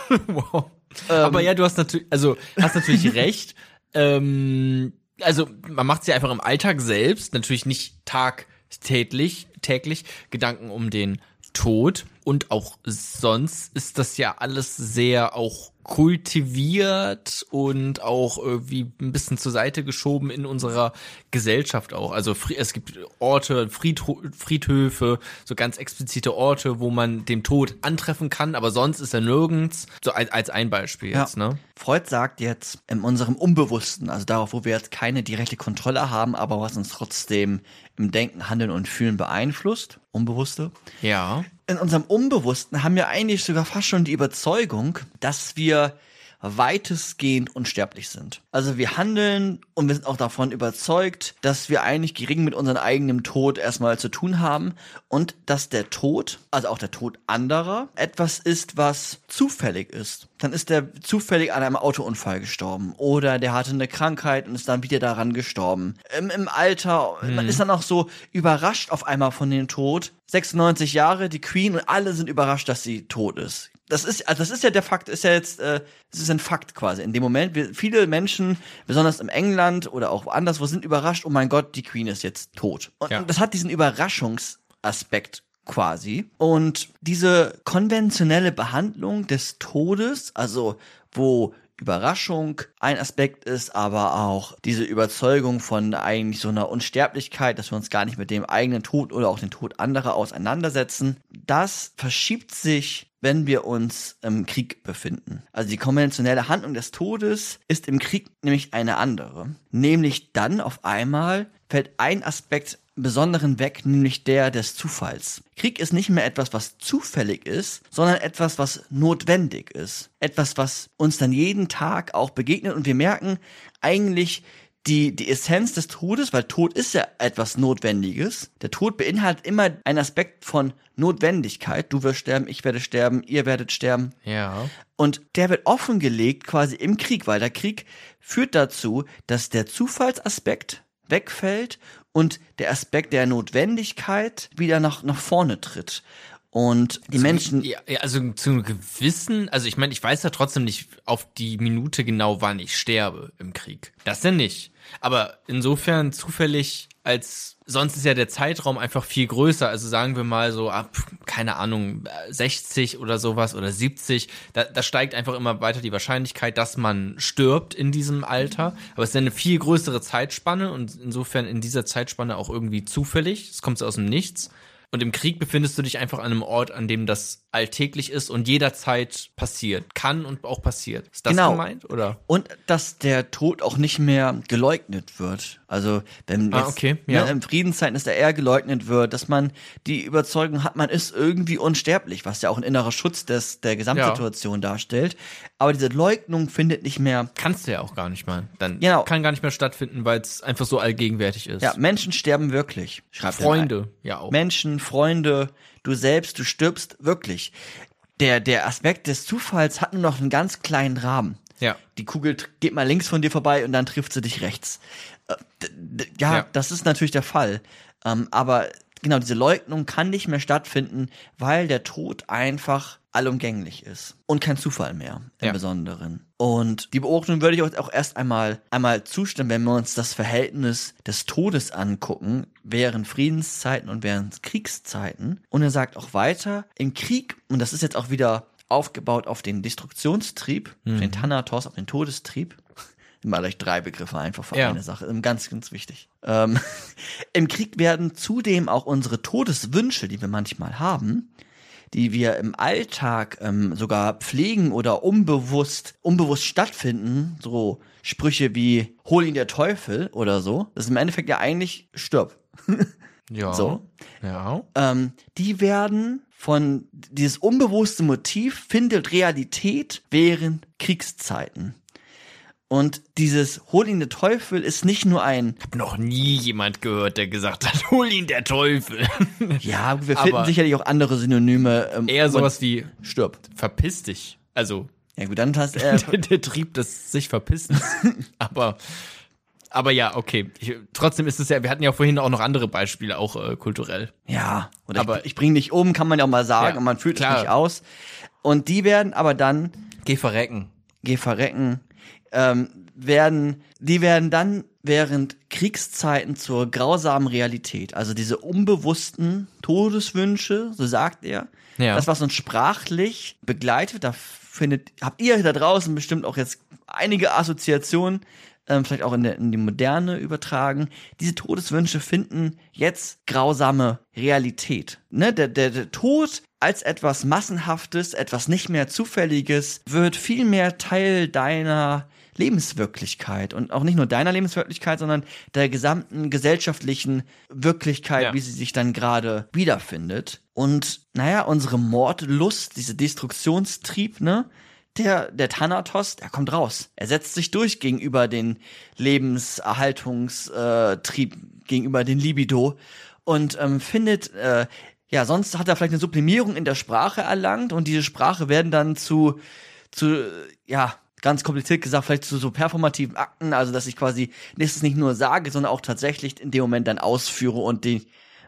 wow. aber ja, du hast natürlich, also hast natürlich recht. Ähm, also man macht sich einfach im Alltag selbst, natürlich nicht tagtäglich, täglich Gedanken um den Tod und auch sonst ist das ja alles sehr auch kultiviert und auch irgendwie ein bisschen zur Seite geschoben in unserer Gesellschaft auch. Also es gibt Orte, Friedho Friedhöfe, so ganz explizite Orte, wo man den Tod antreffen kann, aber sonst ist er nirgends. So als, als ein Beispiel Ja. jetzt, ne? Freud sagt jetzt in unserem Unbewussten, also darauf, wo wir jetzt keine direkte Kontrolle haben, aber was uns trotzdem im Denken, Handeln und Fühlen beeinflusst, Unbewusste. Ja. In unserem Unbewussten haben wir eigentlich sogar fast schon die Überzeugung, dass wir weitestgehend unsterblich sind. Also wir handeln und wir sind auch davon überzeugt, dass wir eigentlich gering mit unserem eigenen Tod erstmal zu tun haben und dass der Tod, also auch der Tod anderer, etwas ist, was zufällig ist. Dann ist der zufällig an einem Autounfall gestorben oder der hatte eine Krankheit und ist dann wieder daran gestorben. Im, im Alter, man ist dann auch so überrascht auf einmal von dem Tod. 96 Jahre, die Queen und alle sind überrascht, dass sie tot ist. Das ist, also das ist ja der Fakt, ist ja jetzt, äh, das ist ein Fakt quasi. In dem Moment, wir, viele Menschen, besonders im England oder auch woanders, wo sind überrascht, oh mein Gott, die Queen ist jetzt tot. Und Ja. das hat diesen Überraschungsaspekt quasi. Und diese konventionelle Behandlung des Todes, also wo Überraschung ein Aspekt ist, aber auch diese Überzeugung von eigentlich so einer Unsterblichkeit, dass wir uns gar nicht mit dem eigenen Tod oder auch den Tod anderer auseinandersetzen. Das verschiebt sich wenn wir uns im Krieg befinden. Also die konventionelle Handlung des Todes ist im Krieg nämlich eine andere. Nämlich dann auf einmal fällt ein Aspekt Besonderen weg, nämlich der des Zufalls. Krieg ist nicht mehr etwas, was zufällig ist, sondern etwas, was notwendig ist. Etwas, was uns dann jeden Tag auch begegnet und wir merken eigentlich die, die Essenz des Todes, weil Tod ist ja etwas Notwendiges. Der Tod beinhaltet immer einen Aspekt von Notwendigkeit. Du wirst sterben, ich werde sterben, ihr werdet sterben. Ja. Und der wird offengelegt quasi im Krieg, weil der Krieg führt dazu, dass der Zufallsaspekt wegfällt und der Aspekt der Notwendigkeit wieder nach, nach vorne tritt. Und die zu, Menschen. Ja, also zu einem gewissen, also ich meine, ich weiß ja trotzdem nicht auf die Minute genau, wann ich sterbe im Krieg. Das denn nicht. Aber insofern zufällig als sonst ist ja der Zeitraum einfach viel größer. Also sagen wir mal so ab, keine Ahnung, 60 oder sowas oder 70. Da, da steigt einfach immer weiter die Wahrscheinlichkeit, dass man stirbt in diesem Alter. Aber es ist ja eine viel größere Zeitspanne und insofern in dieser Zeitspanne auch irgendwie zufällig. Es kommt so aus dem Nichts. Und im Krieg befindest du dich einfach an einem Ort, an dem das alltäglich ist und jederzeit passiert. Kann und auch passiert. Ist das Genau. gemeint, oder? Und dass der Tod auch nicht mehr geleugnet wird. Also wenn Ah, jetzt, okay, ja. ne, in Friedenszeiten ist er eher geleugnet wird, dass man die Überzeugung hat, man ist irgendwie unsterblich, was ja auch ein innerer Schutz des, der Gesamtsituation darstellt. Aber diese Leugnung findet nicht mehr. Kannst du ja auch gar nicht mal. Dann Genau. kann gar nicht mehr stattfinden, weil es einfach so allgegenwärtig ist. Ja, Menschen sterben wirklich. Schreibt Freunde, ja auch. Menschen, Freunde, du selbst, du stirbst wirklich. Der, der Aspekt des Zufalls hat nur noch einen ganz kleinen Rahmen. Ja. Die Kugel geht mal links von dir vorbei und dann trifft sie dich rechts. Äh, Ja, Ja. das ist natürlich der Fall. Ähm, aber genau, diese Leugnung kann nicht mehr stattfinden, weil der Tod einfach allumgänglich ist. Und kein Zufall mehr im Ja. Besonderen. Und die Beobachtung würde ich euch auch erst einmal, einmal zustimmen, wenn wir uns das Verhältnis des Todes angucken, während Friedenszeiten und während Kriegszeiten. Und er sagt auch weiter, im Krieg, und das ist jetzt auch wieder aufgebaut auf den Destruktionstrieb, auf den Thanatos, auf den Todestrieb. Immer gleich drei Begriffe einfach für Ja. eine Sache. Ähm, Ganz, ganz wichtig. Ähm, Im Krieg werden zudem auch unsere Todeswünsche, die wir manchmal haben, die wir im Alltag ähm, sogar pflegen oder unbewusst, unbewusst stattfinden, so Sprüche wie hol ihn der Teufel oder so, das ist im Endeffekt ja eigentlich stirb. Ja. So. Ja. Ähm, die werden von dieses unbewusste Motiv findet Realität während Kriegszeiten. Und dieses Hol ihn der Teufel ist nicht nur ein, Hab noch nie jemand gehört, der gesagt hat, hol ihn der Teufel. ja, wir finden Aber- sicherlich auch andere Synonyme. Ähm, Eher sowas wie stirb. verpiss dich. Also Ja gut, dann hast äh, der, der Trieb des sich verpissen. aber aber ja, okay. Ich, trotzdem ist es ja, wir hatten ja vorhin auch noch andere Beispiele, auch äh, kulturell. Ja, oder Aber- ich, ich bring dich um, kann man ja auch mal sagen, Ja, und man fühlt klar. sich nicht aus. Und die werden aber dann, Geh verrecken. geh verrecken, ähm, werden, die werden dann während Kriegszeiten zur grausamen Realität. Also diese unbewussten Todeswünsche, so sagt er. Ja. Das, was uns sprachlich begleitet, da findet, habt ihr da draußen bestimmt auch jetzt einige Assoziationen, ähm, vielleicht auch in, der, in die Moderne übertragen. Diese Todeswünsche finden jetzt grausame Realität. Ne? Der, der, der Tod als etwas Massenhaftes, etwas nicht mehr Zufälliges, wird viel mehr Teil deiner Lebenswirklichkeit und auch nicht nur deiner Lebenswirklichkeit, sondern der gesamten gesellschaftlichen Wirklichkeit, Ja. wie sie sich dann gerade wiederfindet. Und naja, unsere Mordlust, diese Destruktionstrieb, ne? Der, der Thanatos, der kommt raus. Er setzt sich durch gegenüber den Lebenserhaltungstrieb, gegenüber den Libido und ähm, findet, äh, ja, sonst hat er vielleicht eine Sublimierung in der Sprache erlangt und diese Sprache werden dann zu, zu, ja, ganz kompliziert gesagt, vielleicht zu so performativen Akten, also dass ich quasi nächstes nicht nur sage, sondern auch tatsächlich in dem Moment dann ausführe und den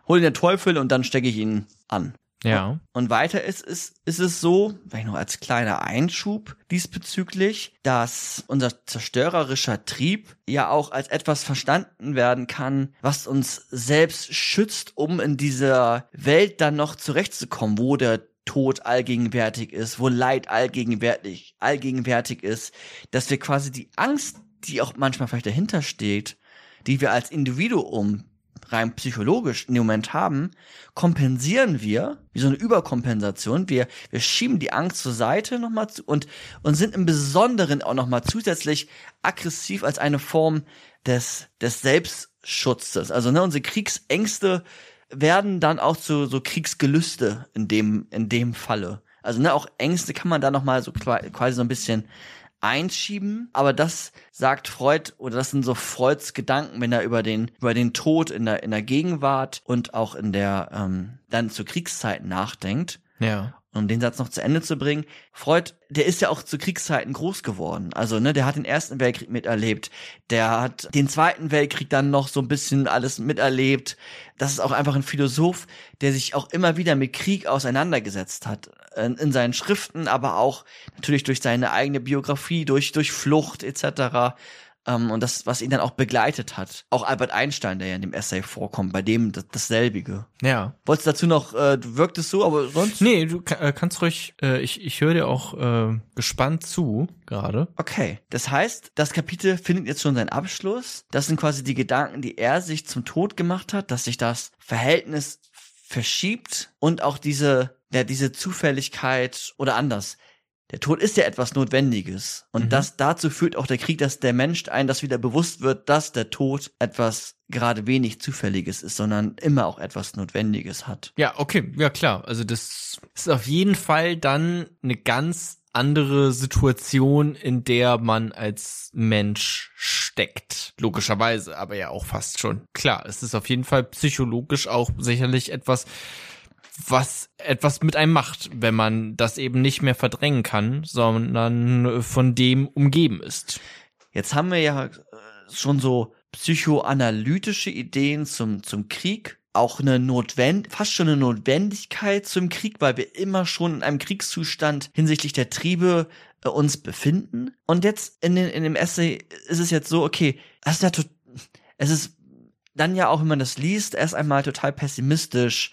hol den Teufel und dann stecke ich ihn an. Ja. Und weiter ist, ist, ist es so, vielleicht noch als kleiner Einschub diesbezüglich, dass unser zerstörerischer Trieb ja auch als etwas verstanden werden kann, was uns selbst schützt, um in dieser Welt dann noch zurechtzukommen, wo der Tod allgegenwärtig ist, wo Leid allgegenwärtig, allgegenwärtig ist, dass wir quasi die Angst, die auch manchmal vielleicht dahinter steht, die wir als Individuum rein psychologisch in dem Moment haben, kompensieren wir, wie so eine Überkompensation. Wir, wir schieben die Angst zur Seite nochmal zu und, und sind im Besonderen auch nochmal zusätzlich aggressiv als eine Form des, des Selbstschutzes. Also, ne, unsere Kriegsängste werden dann auch zu so Kriegsgelüste in dem, in dem Falle. Also, ne, auch Ängste kann man da nochmal so quasi so ein bisschen einschieben, aber das sagt Freud oder das sind so Freuds Gedanken, wenn er über den über den Tod in der in der Gegenwart und auch in der ähm, dann zur Kriegszeit nachdenkt. Ja. Um den Satz noch zu Ende zu bringen, Freud, der ist ja auch zu Kriegszeiten groß geworden. Also, ne, der hat den Ersten Weltkrieg miterlebt, der hat den Zweiten Weltkrieg dann noch so ein bisschen alles miterlebt. Das ist auch einfach ein Philosoph, der sich auch immer wieder mit Krieg auseinandergesetzt hat in, in seinen Schriften, aber auch natürlich durch seine eigene Biografie, durch, durch Flucht etc. Ähm, und das, was ihn dann auch begleitet hat. Auch Albert Einstein, der ja in dem Essay vorkommt, bei dem das, dasselbige. Ja. Wolltest du dazu noch, äh, du wirktest so, aber sonst? Nee, du äh, kannst ruhig, äh, ich, ich höre dir auch äh, gespannt zu gerade. Okay, das heißt, das Kapitel findet jetzt schon seinen Abschluss. Das sind quasi die Gedanken, die er sich zum Tod gemacht hat, dass sich das Verhältnis verschiebt und auch diese ja, diese Zufälligkeit oder anders. Der Tod ist ja etwas Notwendiges. Und mhm. das dazu führt auch der Krieg, dass der Mensch ein das wieder bewusst wird, dass der Tod etwas gerade wenig Zufälliges ist, sondern immer auch etwas Notwendiges hat. Ja, okay, ja klar. Also das ist auf jeden Fall dann eine ganz andere Situation, in der man als Mensch steckt. Logischerweise, aber ja auch fast schon. Klar, es ist auf jeden Fall psychologisch auch sicherlich etwas, was etwas mit einem macht, wenn man das eben nicht mehr verdrängen kann, sondern von dem umgeben ist. Jetzt haben wir ja äh, schon so psychoanalytische Ideen zum, zum Krieg, auch eine Notwend fast schon eine Notwendigkeit zum Krieg, weil wir immer schon in einem Kriegszustand hinsichtlich der Triebe äh, uns befinden. Und jetzt in, den, in dem Essay ist es jetzt so, okay, das ist ja es ist dann ja auch, wenn man das liest, erst einmal total pessimistisch,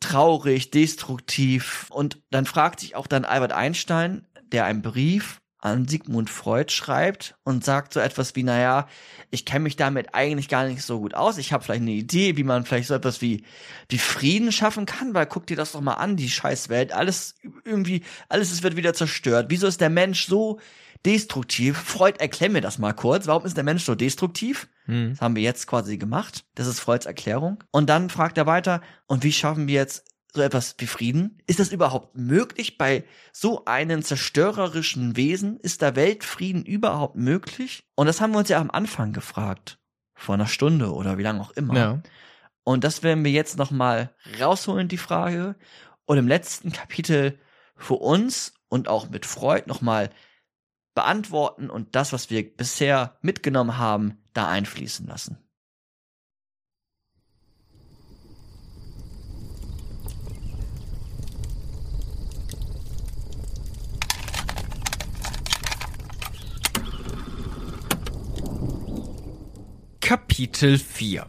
traurig, destruktiv. Und dann fragt sich auch dann Albert Einstein, der einen Brief an Sigmund Freud schreibt und sagt so etwas wie, naja, ich kenne mich damit eigentlich gar nicht so gut aus. Ich habe vielleicht eine Idee, wie man vielleicht so etwas wie, wie Frieden schaffen kann, weil guck dir das doch mal an, die Scheißwelt. Alles irgendwie, alles wird wieder zerstört. Wieso ist der Mensch so destruktiv? Freud, erklär mir das mal kurz. Warum ist der Mensch so destruktiv? Hm. Das haben wir jetzt quasi gemacht. Das ist Freuds Erklärung. Und dann fragt er weiter, und wie schaffen wir jetzt so etwas wie Frieden? Ist das überhaupt möglich bei so einem zerstörerischen Wesen? Ist da Weltfrieden überhaupt möglich? Und das haben wir uns ja am Anfang gefragt. Vor einer Stunde oder wie lange auch immer. Ja. Und das werden wir jetzt nochmal rausholen, die Frage. Und im letzten Kapitel für uns und auch mit Freud nochmal beantworten und das, was wir bisher mitgenommen haben, da einfließen lassen. Kapitel 4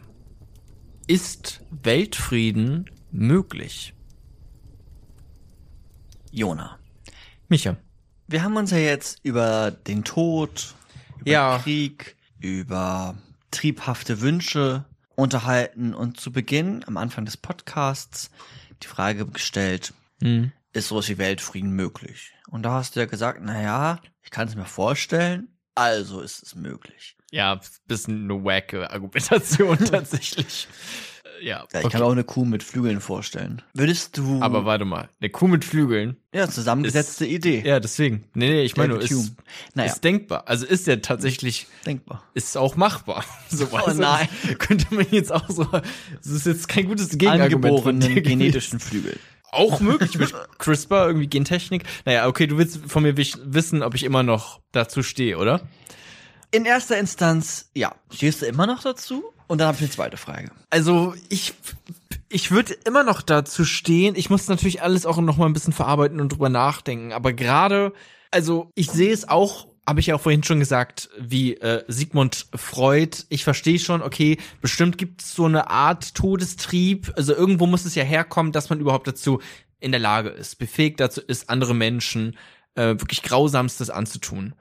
Ist Weltfrieden möglich? Jona. Micha wir haben uns ja jetzt über den Tod, über ja. Krieg, über triebhafte Wünsche unterhalten und zu Beginn, am Anfang des Podcasts, die Frage gestellt, mhm. ist sowas wie Weltfrieden möglich? Und da hast du ja gesagt, na ja, ich kann es mir vorstellen, also ist es möglich. Ja, bisschen eine wacke Argumentation tatsächlich ja. ja ich okay. kann mir auch eine Kuh mit Flügeln vorstellen. Würdest du. Aber warte mal, eine Kuh mit Flügeln. Ja, zusammengesetzte ist, Idee. Ja, deswegen. Nee, nee, ich meine, ist, naja. ist denkbar. Also ist ja tatsächlich denkbar. Ist auch machbar. So oh nein. Könnte man jetzt auch so. Das ist jetzt kein gutes Gegenargument den genetischen Flügeln. Auch möglich mit CRISPR, irgendwie Gentechnik. Naja, okay, du willst von mir wissen, ob ich immer noch dazu stehe, oder? In erster Instanz, ja. Stehst du immer noch dazu? Und dann habe ich eine zweite Frage. Also ich ich würde immer noch dazu stehen. Ich muss natürlich alles auch noch mal ein bisschen verarbeiten und drüber nachdenken. Aber gerade, also ich sehe es auch, habe ich ja auch vorhin schon gesagt, wie äh, Sigmund Freud. Ich verstehe schon, okay, bestimmt gibt es so eine Art Todestrieb. Also irgendwo muss es ja herkommen, dass man überhaupt dazu in der Lage ist, befähigt dazu ist, andere Menschen äh, wirklich Grausamstes anzutun.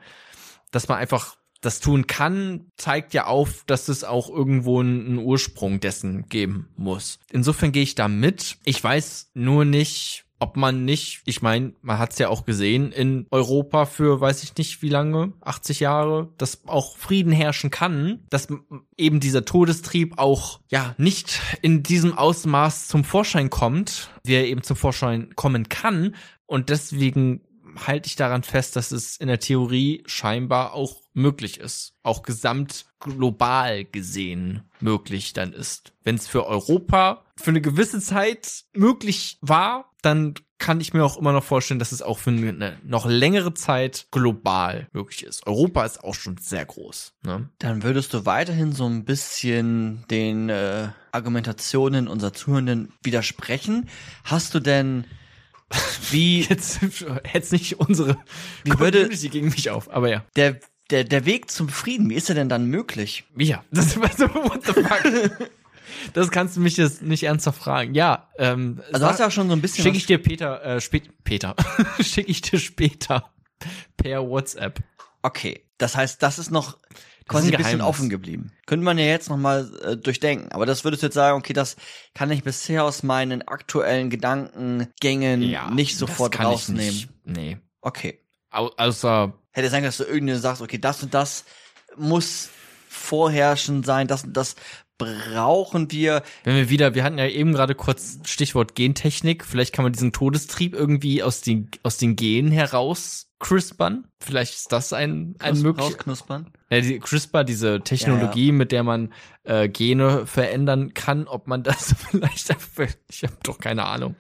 Dass man einfach das tun kann, zeigt ja auf, dass es auch irgendwo einen Ursprung dessen geben muss. Insofern gehe ich da mit. Ich weiß nur nicht, ob man nicht, ich meine, man hat es ja auch gesehen in Europa für weiß ich nicht wie lange, 80 Jahre, dass auch Frieden herrschen kann, dass eben dieser Todestrieb auch ja nicht in diesem Ausmaß zum Vorschein kommt, wie er eben zum Vorschein kommen kann und deswegen halte ich daran fest, dass es in der Theorie scheinbar auch möglich ist, auch gesamt global gesehen möglich dann ist. Wenn es für Europa für eine gewisse Zeit möglich war, dann kann ich mir auch immer noch vorstellen, dass es auch für eine noch längere Zeit global möglich ist. Europa ist auch schon sehr groß. Ne? Dann würdest du weiterhin so ein bisschen den äh, Argumentationen unserer Zuhörenden widersprechen. Hast du denn wie jetzt hätte nicht unsere wie würde Community gegen mich auf, aber ja. Der der der Weg zum Frieden, wie ist er denn dann möglich? Ja, das what the fuck. Das kannst du mich jetzt nicht ernsthaft fragen. Ja, ähm, also hast du auch schon so ein bisschen Schicke ich dir Peter äh, spät Peter. Schicke ich dir später per WhatsApp. Okay, das heißt, das ist noch quasi ein, ein bisschen offen geblieben. Könnte man ja jetzt noch mal äh, durchdenken, aber das würdest du jetzt sagen, okay, das kann ich bisher aus meinen aktuellen Gedankengängen ja, nicht sofort rausnehmen. Nicht. Nee. Okay. Au außer hätte sein, dass du irgendwie sagst, okay, das und das muss vorherrschend sein, das und das brauchen wir. Wenn wir wieder, wir hatten ja eben gerade kurz Stichwort Gentechnik, vielleicht kann man diesen Todestrieb irgendwie aus den, aus den Genen heraus crispern. Vielleicht ist das ein, ein Knus möglich. Knuspern. Ja, die CRISPR, diese Technologie, ja, ja. mit der man äh, Gene verändern kann, ob man das vielleicht, ich habe doch keine Ahnung.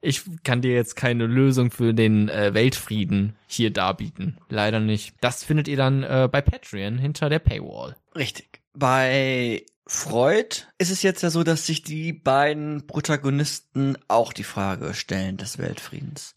Ich kann dir jetzt keine Lösung für den äh, Weltfrieden hier darbieten. Leider nicht. Das findet ihr dann äh, bei Patreon hinter der Paywall. Richtig. Bei Freud ist es jetzt ja so, dass sich die beiden Protagonisten auch die Frage stellen des Weltfriedens.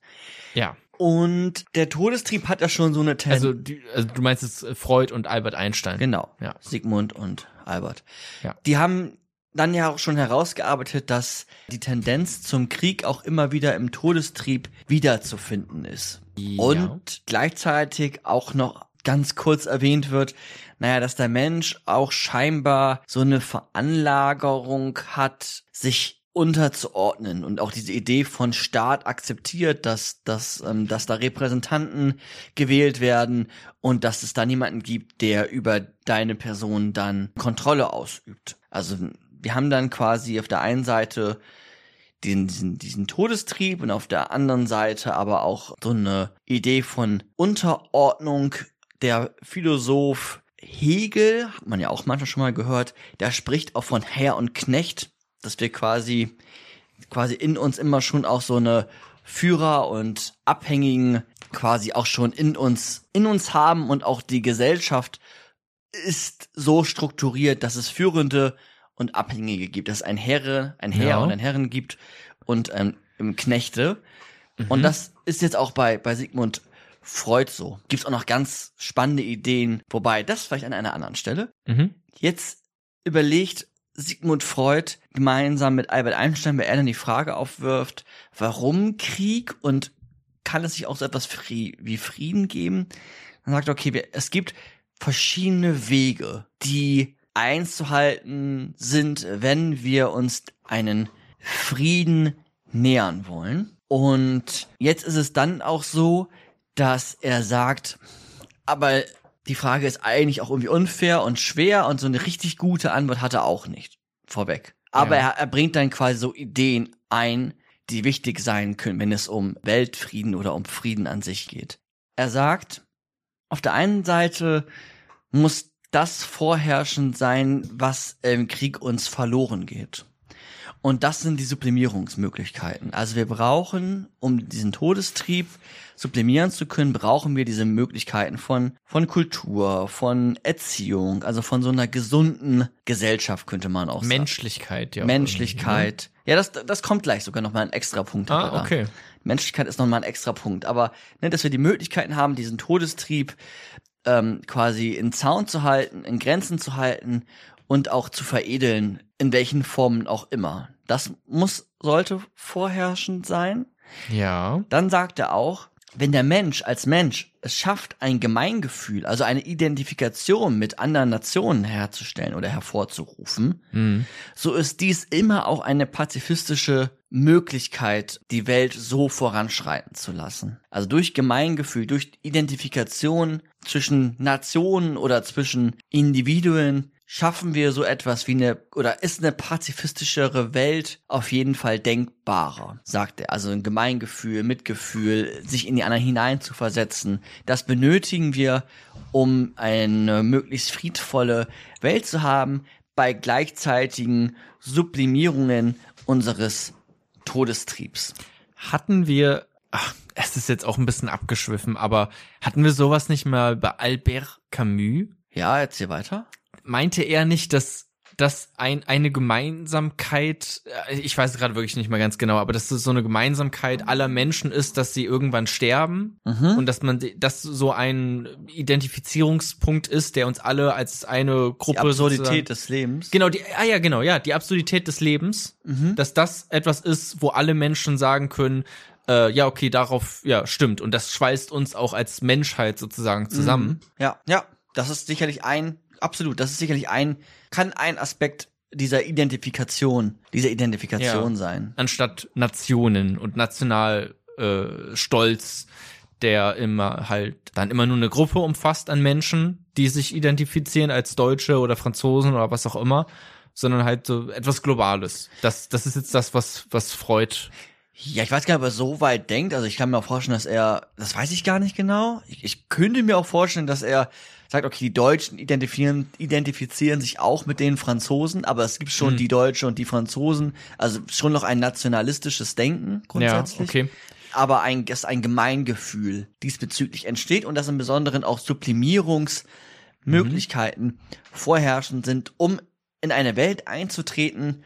Ja. Und der Todestrieb hat ja schon so eine Tendenz. Also, die, also du meinst jetzt Freud und Albert Einstein. Genau. Ja. Sigmund und Albert. Ja. Die haben dann ja auch schon herausgearbeitet, dass die Tendenz zum Krieg auch immer wieder im Todestrieb wiederzufinden ist. Ja. Und gleichzeitig auch noch ganz kurz erwähnt wird, naja, dass der Mensch auch scheinbar so eine Veranlagerung hat, sich unterzuordnen und auch diese Idee von Staat akzeptiert, dass, dass, ähm, dass da Repräsentanten gewählt werden und dass es da niemanden gibt, der über deine Person dann Kontrolle ausübt. Also wir haben dann quasi auf der einen Seite den, diesen, diesen Todestrieb und auf der anderen Seite aber auch so eine Idee von Unterordnung. Der Philosoph Hegel, hat man ja auch manchmal schon mal gehört, der spricht auch von Herr und Knecht, dass wir quasi, quasi in uns immer schon auch so eine Führer und Abhängigen quasi auch schon in uns, in uns haben und auch die Gesellschaft ist so strukturiert, dass es Führende und Abhängige gibt, dass es ein Herre, ein Herr ja. und ein Herren gibt und ähm, Knechte. Mhm. Und das ist jetzt auch bei, bei Sigmund Freud so. Gibt's auch noch ganz spannende Ideen, wobei das vielleicht an einer anderen Stelle. Mhm. Jetzt überlegt Sigmund Freud gemeinsam mit Albert Einstein, weil er dann die Frage aufwirft, warum Krieg und kann es sich auch so etwas wie Frieden geben? Dann sagt er, okay, es gibt verschiedene Wege, die einzuhalten sind, wenn wir uns einen Frieden nähern wollen. Und jetzt ist es dann auch so, dass er sagt, aber die Frage ist eigentlich auch irgendwie unfair und schwer und so eine richtig gute Antwort hat er auch nicht vorweg. Aber ja. er, er bringt dann quasi so Ideen ein, die wichtig sein können, wenn es um Weltfrieden oder um Frieden an sich geht. Er sagt, auf der einen Seite muss das vorherrschend sein, was im Krieg uns verloren geht. Und das sind die Sublimierungsmöglichkeiten. Also wir brauchen, um diesen Todestrieb sublimieren zu können, brauchen wir diese Möglichkeiten von, von Kultur, von Erziehung, also von so einer gesunden Gesellschaft könnte man auch Menschlichkeit, sagen. ja. Menschlichkeit. Ja, das, das kommt gleich sogar noch mal ein extra Punkt. Ah, okay. Menschlichkeit ist noch mal ein extra Punkt. Aber, ne, dass wir die Möglichkeiten haben, diesen Todestrieb ähm, quasi in Zaun zu halten, in Grenzen zu halten und auch zu veredeln, in welchen Formen auch immer. Das muss, sollte vorherrschend sein. Ja. Dann sagt er auch, wenn der Mensch als Mensch es schafft, ein Gemeingefühl, also eine Identifikation mit anderen Nationen herzustellen oder hervorzurufen, Mhm. so ist dies immer auch eine pazifistische Möglichkeit, die Welt so voranschreiten zu lassen. Also durch Gemeingefühl, durch Identifikation zwischen Nationen oder zwischen Individuen schaffen wir so etwas wie eine, oder ist eine pazifistischere Welt auf jeden Fall denkbarer, sagt er. Also ein Gemeingefühl, Mitgefühl, sich in die anderen hineinzuversetzen. Das benötigen wir, um eine möglichst friedvolle Welt zu haben, bei gleichzeitigen Sublimierungen unseres Todestriebs. Hatten wir, ach, es ist jetzt auch ein bisschen abgeschwiffen, aber hatten wir sowas nicht mal bei Albert Camus? Ja, erzähl weiter. Meinte er nicht, dass dass ein, eine Gemeinsamkeit, äh, ich weiß gerade wirklich nicht mehr ganz genau, aber dass es so eine Gemeinsamkeit aller Menschen ist, dass sie irgendwann sterben Mhm. und dass man das so ein Identifizierungspunkt ist, der uns alle als eine Die Gruppe sozusagen- Absurdität des Lebens. Genau, die, ah ja, genau, ja, die Absurdität des Lebens, Mhm. dass das etwas ist, wo alle Menschen sagen können, äh, ja, okay, darauf, ja, stimmt. Und das schweißt uns auch als Menschheit sozusagen zusammen. Ja, ja, das ist sicherlich ein, absolut, das ist sicherlich ein, kann ein Aspekt dieser Identifikation, dieser Identifikation Ja. sein. Anstatt Nationen und Nationalstolz, äh, Stolz, der immer halt dann immer nur eine Gruppe umfasst an Menschen, die sich identifizieren als Deutsche oder Franzosen oder was auch immer, sondern halt so etwas Globales. Das, das ist jetzt das, was, was Freud Ja, ich weiß gar nicht, ob er so weit denkt. Also ich kann mir auch vorstellen, dass er, das weiß ich gar nicht genau. Ich, ich könnte mir auch vorstellen, dass er sagt, okay, die Deutschen identifizieren, identifizieren sich auch mit den Franzosen, aber es gibt schon Mhm. die Deutsche und die Franzosen, also schon noch ein nationalistisches Denken grundsätzlich. Ja, okay. aber ein, dass ein Gemeingefühl diesbezüglich entsteht und dass im Besonderen auch Sublimierungsmöglichkeiten vorherrschend sind, um in eine Welt einzutreten,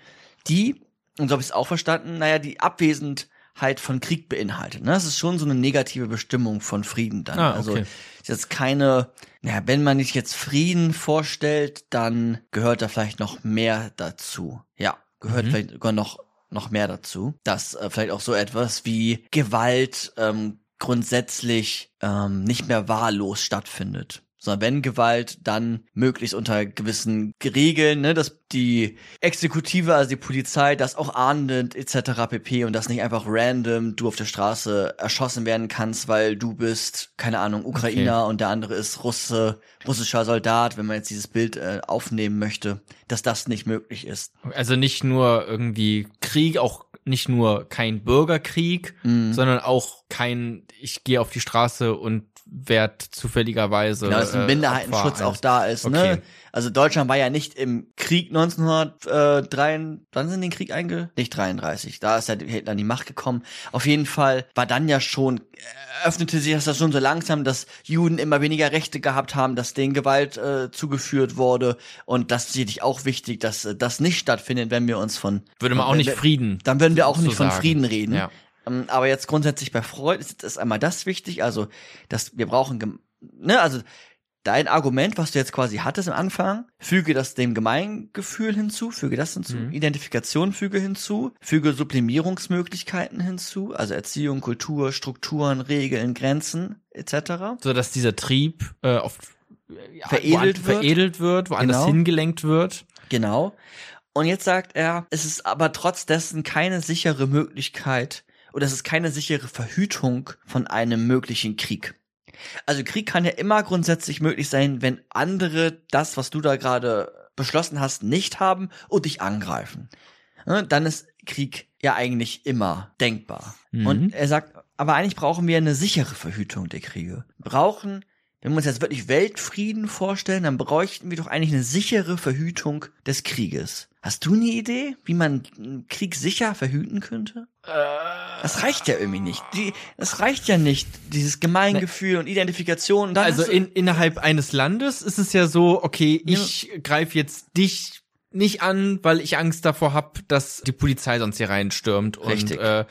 die, und so habe ich es auch verstanden, naja, die Abwesenheit von Krieg beinhaltet. Ne? Das ist schon so eine negative Bestimmung von Frieden dann. Ah, Also okay. ist jetzt keine, naja, wenn man sich jetzt Frieden vorstellt, dann gehört da vielleicht noch mehr dazu. Ja, gehört Mhm. vielleicht sogar noch noch mehr dazu, dass äh, vielleicht auch so etwas wie Gewalt ähm, grundsätzlich ähm, nicht mehr wahllos stattfindet. Sondern wenn Gewalt, dann möglichst unter gewissen Regeln, ne, dass die Exekutive, also die Polizei, das auch ahndend etc. pp. und das nicht einfach random du auf der Straße erschossen werden kannst, weil du bist, keine Ahnung, Ukrainer und der andere ist Russe, russischer Soldat, wenn man jetzt dieses Bild äh, aufnehmen möchte, dass das nicht möglich ist. Also nicht nur irgendwie Krieg, auch nicht nur kein Bürgerkrieg, Mhm. sondern auch kein, ich gehe auf die Straße und werd zufälligerweise. Genau, dass ein äh, Minderheitenschutz Opfer auch da ist. Okay. Ne? Also Deutschland war ja nicht im Krieg 1903, wann sind den Krieg einge... Nicht 33, da ist ja Hitler an die Macht gekommen. Auf jeden Fall war dann ja schon, öffnete sich das schon so langsam, dass Juden immer weniger Rechte gehabt haben, dass denen Gewalt äh, zugeführt wurde. Und das ist sicherlich auch wichtig, dass äh, das nicht stattfindet, wenn wir uns von... Würde man auch nicht Frieden. Dann würden wir auch nicht von. Frieden reden. Ja. Ähm, aber jetzt grundsätzlich bei Freud ist, ist einmal das wichtig, also dass wir brauchen, ne, also dein Argument, was du jetzt quasi hattest am Anfang, füge das dem Gemeingefühl hinzu, füge das hinzu, Mhm. Identifikation füge hinzu, füge Sublimierungsmöglichkeiten hinzu, also Erziehung, Kultur, Strukturen, Regeln, Grenzen etc. So dass dieser Trieb äh, auf ja, Veredelt woan- wird. veredelt wird, woanders Genau. hingelenkt wird. Genau. Und jetzt sagt er, es ist aber trotz dessen keine sichere Möglichkeit oder es ist keine sichere Verhütung von einem möglichen Krieg. Also Krieg kann ja immer grundsätzlich möglich sein, wenn andere das, was du da gerade beschlossen hast, nicht haben und dich angreifen. Ne, Dann ist Krieg ja eigentlich immer denkbar. Mhm. Und er sagt, aber eigentlich brauchen wir eine sichere Verhütung der Kriege. Brauchen, wenn wir uns jetzt wirklich Weltfrieden vorstellen, dann bräuchten wir doch eigentlich eine sichere Verhütung des Krieges. Hast du eine Idee, wie man Krieg sicher verhüten könnte? Das reicht ja irgendwie nicht. Die, das reicht ja nicht, dieses Gemeingefühl und Identifikation. Und dann Also in, innerhalb eines Landes ist es ja so, okay, ich greife jetzt dich nicht an, weil ich Angst davor habe, dass die Polizei sonst hier reinstürmt und äh,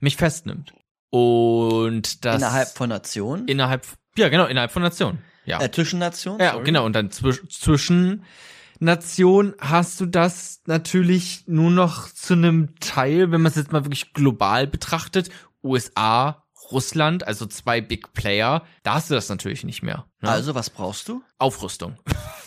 mich festnimmt. Und das innerhalb von Nationen, innerhalb ja genau innerhalb von Nationen. Ja. äh, zwischen Nationen. Ja, sorry. genau. Und dann zwisch zwischen Nationen hast du das natürlich nur noch zu einem Teil, wenn man es jetzt mal wirklich global betrachtet, USA, Russland, also zwei Big Player, da hast du das natürlich nicht mehr. Ne? Also, was brauchst du? Aufrüstung.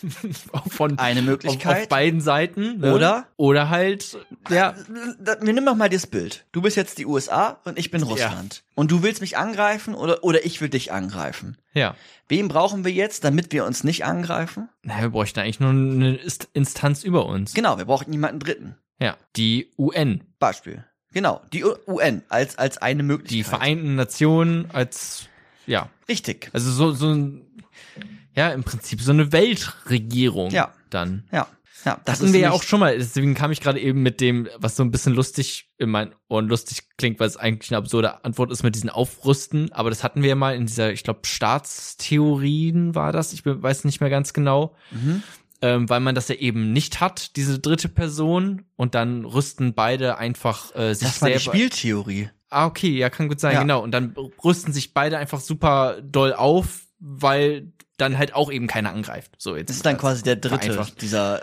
Von, Eine auf, Möglichkeit. auf beiden Seiten. Ne? Oder? Oder halt, ja, Wir nehmen doch mal das Bild. Du bist jetzt die USA und ich bin Russland. Und du willst mich angreifen oder, oder ich will dich angreifen. ja. Wen brauchen wir jetzt, damit wir uns nicht angreifen? Na, wir bräuchten eigentlich nur eine Instanz über uns. Genau, wir brauchen niemanden Dritten. Ja, die UN, Beispiel. Genau, die UN als, als eine Möglichkeit. die Vereinten Nationen als, ja, Richtig. also so, so ein, ja, im Prinzip so eine Weltregierung Ja. dann. Ja. Ja, das Hatten wir ja auch schon mal, deswegen kam ich gerade eben mit dem, was so ein bisschen lustig in meinen Ohren lustig klingt, weil es eigentlich eine absurde Antwort ist mit diesen Aufrüsten, aber das hatten wir ja mal in dieser, ich glaube, Staatstheorien war das, ich weiß nicht mehr ganz genau, Mhm. Ähm, weil man das ja eben nicht hat, diese dritte Person, und dann rüsten beide einfach äh, sich Das war die selber. Spieltheorie. Ah, okay, ja, kann gut sein, Ja. genau. Und dann rüsten sich beide einfach super doll auf, weil dann halt auch eben keiner angreift. So jetzt. Das ist dann quasi der dritte, dieser, äh,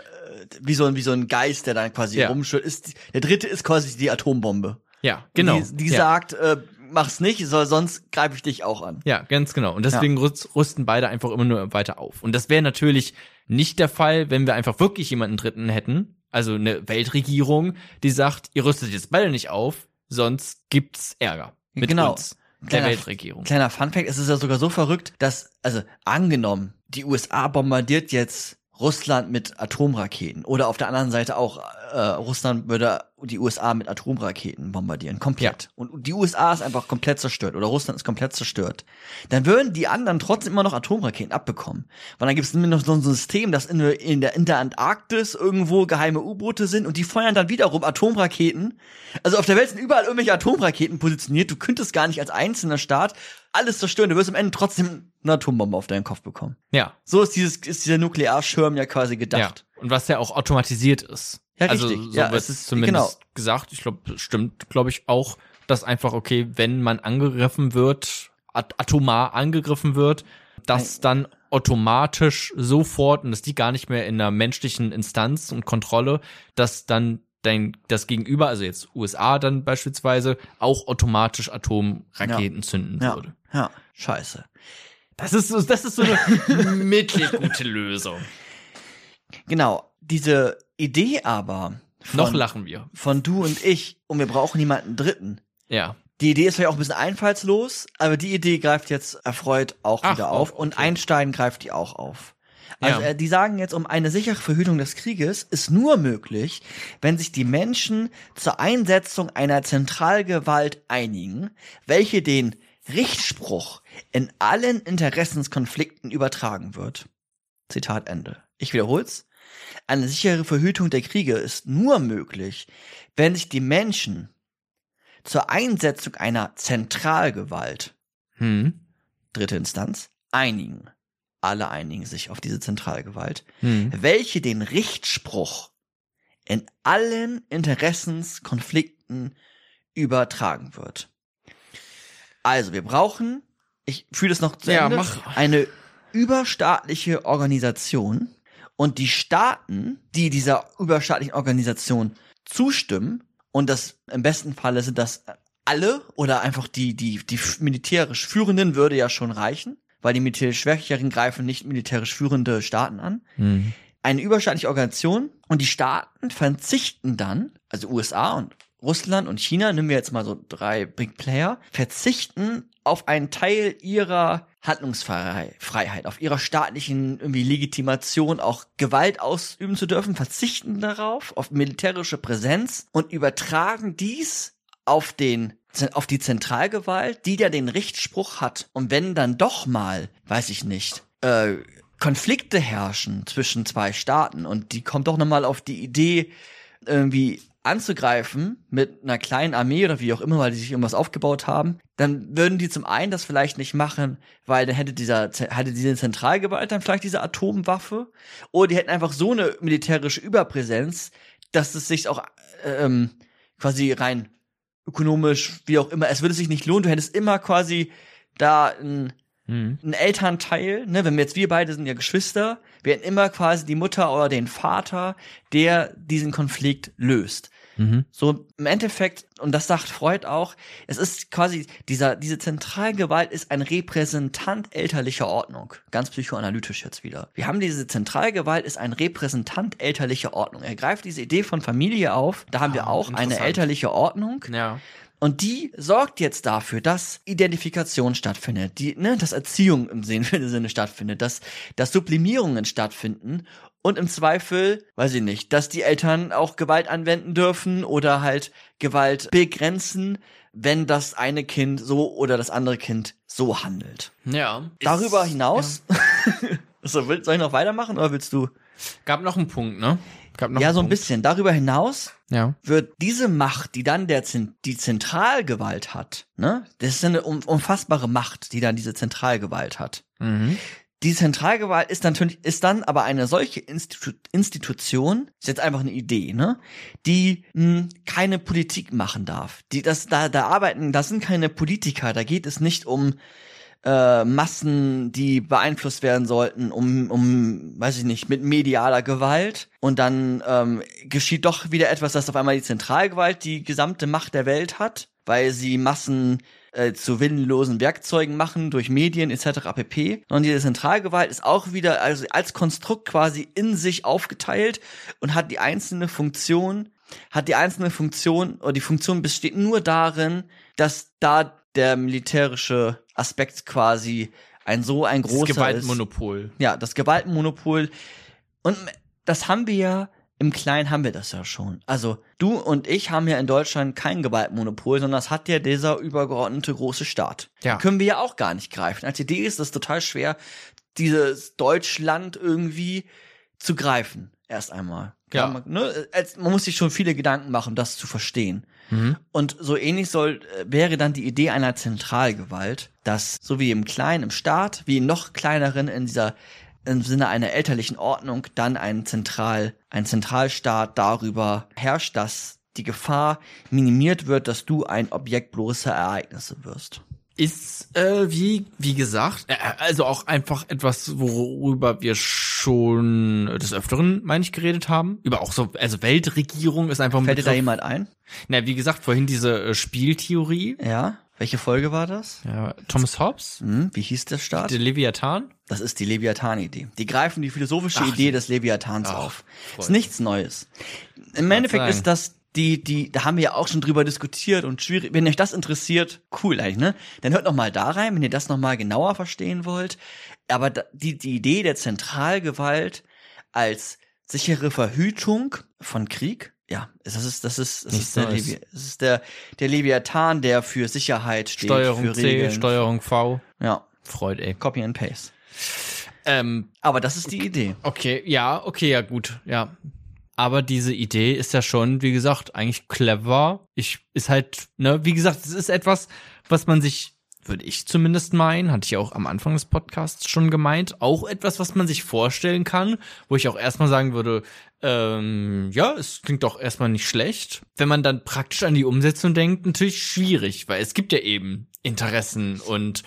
wie so ein, wie so ein Geist, der dann quasi Ja. rumschwirrt. Ist, der dritte ist quasi die Atombombe. Ja, genau. Die, die ja. sagt, äh, mach's nicht, soll, sonst greife ich dich auch an. Ja, ganz genau. Und deswegen rüst- rüsten beide einfach immer nur weiter auf. Und das wäre natürlich nicht der Fall, wenn wir einfach wirklich jemanden Dritten hätten. Also eine Weltregierung, die sagt, ihr rüstet jetzt beide nicht auf, sonst gibt's Ärger mit Genau. uns, der Kleiner- Weltregierung. Kleiner Funfact, es ist ja sogar so verrückt, dass, also angenommen, die USA bombardiert jetzt Russland mit Atomraketen oder auf der anderen Seite auch äh, Russland würde die USA mit Atomraketen bombardieren, komplett. Und die USA ist einfach komplett zerstört oder Russland ist komplett zerstört. Dann würden die anderen trotzdem immer noch Atomraketen abbekommen. Weil dann gibt es immer noch so ein System, dass in, der- in, der, in der Antarktis irgendwo geheime U-Boote sind und die feuern dann wiederum Atomraketen. Also auf der Welt sind überall irgendwelche Atomraketen positioniert. Du könntest gar nicht als einzelner Staat alles zerstören. Du wirst am Ende trotzdem eine Atombombe auf deinen Kopf bekommen. Ja, So ist dieses ist dieser Nuklearschirm ja quasi gedacht. ja. Und was ja auch automatisiert ist. Ja, also richtig. so Ja, wird es ist- zumindest genau. gesagt. Ich glaube, stimmt, glaube ich auch, dass einfach okay, wenn man angegriffen wird, at atomar angegriffen wird, dass dann automatisch sofort und dass die gar nicht mehr in einer menschlichen Instanz und Kontrolle, dass dann dein das Gegenüber, also jetzt USA dann beispielsweise, auch automatisch Atomraketen zünden Ja. würde. Ja, scheiße. Das ist so, das ist so eine mittelgute Lösung. Genau, diese Idee aber von, Noch lachen wir. von du und ich und wir brauchen niemanden Dritten. Ja. Die Idee ist vielleicht auch ein bisschen einfallslos, aber die Idee greift jetzt erfreut auch Ach, wieder auf auf, und okay. Einstein greift die auch auf. Also Ja. äh, die sagen jetzt, um eine sichere Verhütung des Krieges ist nur möglich, wenn sich die Menschen zur Einsetzung einer Zentralgewalt einigen, welche den Richtspruch in allen Interessenskonflikten übertragen wird. Zitat Ende. Ich wiederhol's. Eine sichere Verhütung der Kriege ist nur möglich, wenn sich die Menschen zur Einsetzung einer Zentralgewalt, Hm. dritte Instanz, einigen. Alle einigen sich auf diese Zentralgewalt, Hm. welche den Richtspruch in allen Interessenskonflikten übertragen wird. Also, wir brauchen, ich fühle es noch zu Ja, Ende, mach. eine überstaatliche Organisation und die Staaten, die dieser überstaatlichen Organisation zustimmen, und das im besten Falle sind das alle oder einfach die, die, die militärisch Führenden würde ja schon reichen, weil die militärisch Schwächeren greifen nicht militärisch führende Staaten an Hm. eine überstaatliche Organisation und die Staaten verzichten dann, also USA und Russland und China, nehmen wir jetzt mal so drei Big Player, verzichten auf einen Teil ihrer Handlungsfreiheit, auf ihrer staatlichen irgendwie Legitimation, auch Gewalt ausüben zu dürfen, verzichten darauf, auf militärische Präsenz und übertragen dies auf den auf die Zentralgewalt, die ja den Richtspruch hat. Und wenn dann doch mal, weiß ich nicht, äh, Konflikte herrschen zwischen zwei Staaten und die kommt doch nochmal auf die Idee, irgendwie anzugreifen mit einer kleinen Armee oder wie auch immer, weil die sich irgendwas aufgebaut haben, dann würden die zum einen das vielleicht nicht machen, weil dann hätte dieser, hätte diese Zentralgewalt dann vielleicht diese Atomwaffe oder die hätten einfach so eine militärische Überpräsenz, dass es sich auch ähm, quasi rein ökonomisch, wie auch immer, es würde sich nicht lohnen, du hättest immer quasi da ein Hm. ein Elternteil, ne, wenn wir jetzt wir beide sind ja Geschwister, wir hätten immer quasi die Mutter oder den Vater, der diesen Konflikt löst. Mhm. So im Endeffekt, und das sagt Freud auch, es ist quasi, dieser, diese Zentralgewalt ist ein Repräsentant elterlicher Ordnung. Ganz psychoanalytisch jetzt wieder. Wir haben diese Zentralgewalt ist ein Repräsentant elterlicher Ordnung. Er greift diese Idee von Familie auf. Da haben wir Ah, auch eine elterliche Ordnung. Ja. Und die sorgt jetzt dafür, dass Identifikation stattfindet, die, ne, dass Erziehung im Sinne Sinne stattfindet, dass, dass Sublimierungen stattfinden und im Zweifel, weiß ich nicht, dass die Eltern auch Gewalt anwenden dürfen oder halt Gewalt begrenzen, wenn das eine Kind so oder das andere Kind so handelt. Ja. Darüber Ist- hinaus, so, will, soll ich noch weitermachen oder willst du? Ja. Gab noch einen Punkt, ne? Ja, so ein Punkt. bisschen. Darüber hinaus Ja. wird diese Macht, die dann der Zen- die Zentralgewalt hat, ne? Das ist eine unfassbare Macht, die dann diese Zentralgewalt hat. Mhm. Die Zentralgewalt ist natürlich ist dann aber eine solche Institu Institution, ist jetzt einfach eine Idee, ne? Die mh, keine Politik machen darf. Die das da da arbeiten, das sind keine Politiker, da geht es nicht um äh, Massen, die beeinflusst werden sollten, um, um, weiß ich nicht, mit medialer Gewalt. Und dann ähm, geschieht doch wieder etwas, dass auf einmal die Zentralgewalt die gesamte Macht der Welt hat, weil sie Massen äh, zu willenlosen Werkzeugen machen durch Medien etc. pp. Und diese Zentralgewalt ist auch wieder also als Konstrukt quasi in sich aufgeteilt und hat die einzelne Funktion, hat die einzelne Funktion, oder die Funktion besteht nur darin, dass da der militärische Aspekt quasi ein so ein Das großer ist. Gewaltmonopol. Ja, das Gewaltmonopol. Und das haben wir ja, im Kleinen haben wir das ja schon. Also du und ich haben ja in Deutschland kein Gewaltmonopol, sondern das hat ja dieser übergeordnete große Staat. Ja. Den können wir ja auch gar nicht greifen. Als Idee ist es total schwer, dieses Deutschland irgendwie zu greifen. Erst einmal. Ja. man, ne, man muss sich schon viele Gedanken machen, um das zu verstehen. Mhm. Und so ähnlich soll, äh, wäre dann die Idee einer Zentralgewalt, dass so wie im Kleinen, im Staat, wie noch kleineren in dieser, im Sinne einer elterlichen Ordnung, dann ein Zentral, ein Zentralstaat darüber herrscht, dass die Gefahr minimiert wird, dass du ein Objekt bloßer Ereignisse wirst. Ist, äh, wie, wie gesagt, äh, also auch einfach etwas, worüber wir schon des Öfteren, meine ich, geredet haben. Über auch so, also Weltregierung ist einfach ein Fällt dir da Begriff. jemand ein? Na, wie gesagt, vorhin diese äh, Spieltheorie. Ja? Welche Folge war das? Ja, Thomas Hobbes, Hm, wie hieß der Staat? der Leviathan. Das ist die Leviathan-Idee. Die greifen die philosophische Ach, Idee des Leviathans ach, auf. Freund. Ist nichts Neues. Im Endeffekt ist das die, die, da haben wir ja auch schon drüber diskutiert und schwierig. Wenn euch das interessiert, cool eigentlich, ne? Dann hört noch mal da rein, wenn ihr das noch mal genauer verstehen wollt. Aber die, die Idee der Zentralgewalt als sichere Verhütung von Krieg, ja, das ist, das ist, das Nichts ist, der. Levi, das ist der, der Leviathan, der für Sicherheit steht, Steuerung für C, Regeln. Steuerung V. ja, Freud, ey. Copy and Paste. Ähm, Aber das ist die Idee. okay, ja, okay, ja, gut, ja. Aber diese Idee ist ja schon, wie gesagt, eigentlich clever. Ich, ist halt, ne, wie gesagt, es ist etwas, was man sich, würde ich zumindest meinen, hatte ich auch am Anfang des Podcasts schon gemeint, auch etwas, was man sich vorstellen kann, wo ich auch erstmal sagen würde, ähm, ja, es klingt doch erstmal nicht schlecht. Wenn man dann praktisch an die Umsetzung denkt, natürlich schwierig, weil es gibt ja eben Interessen und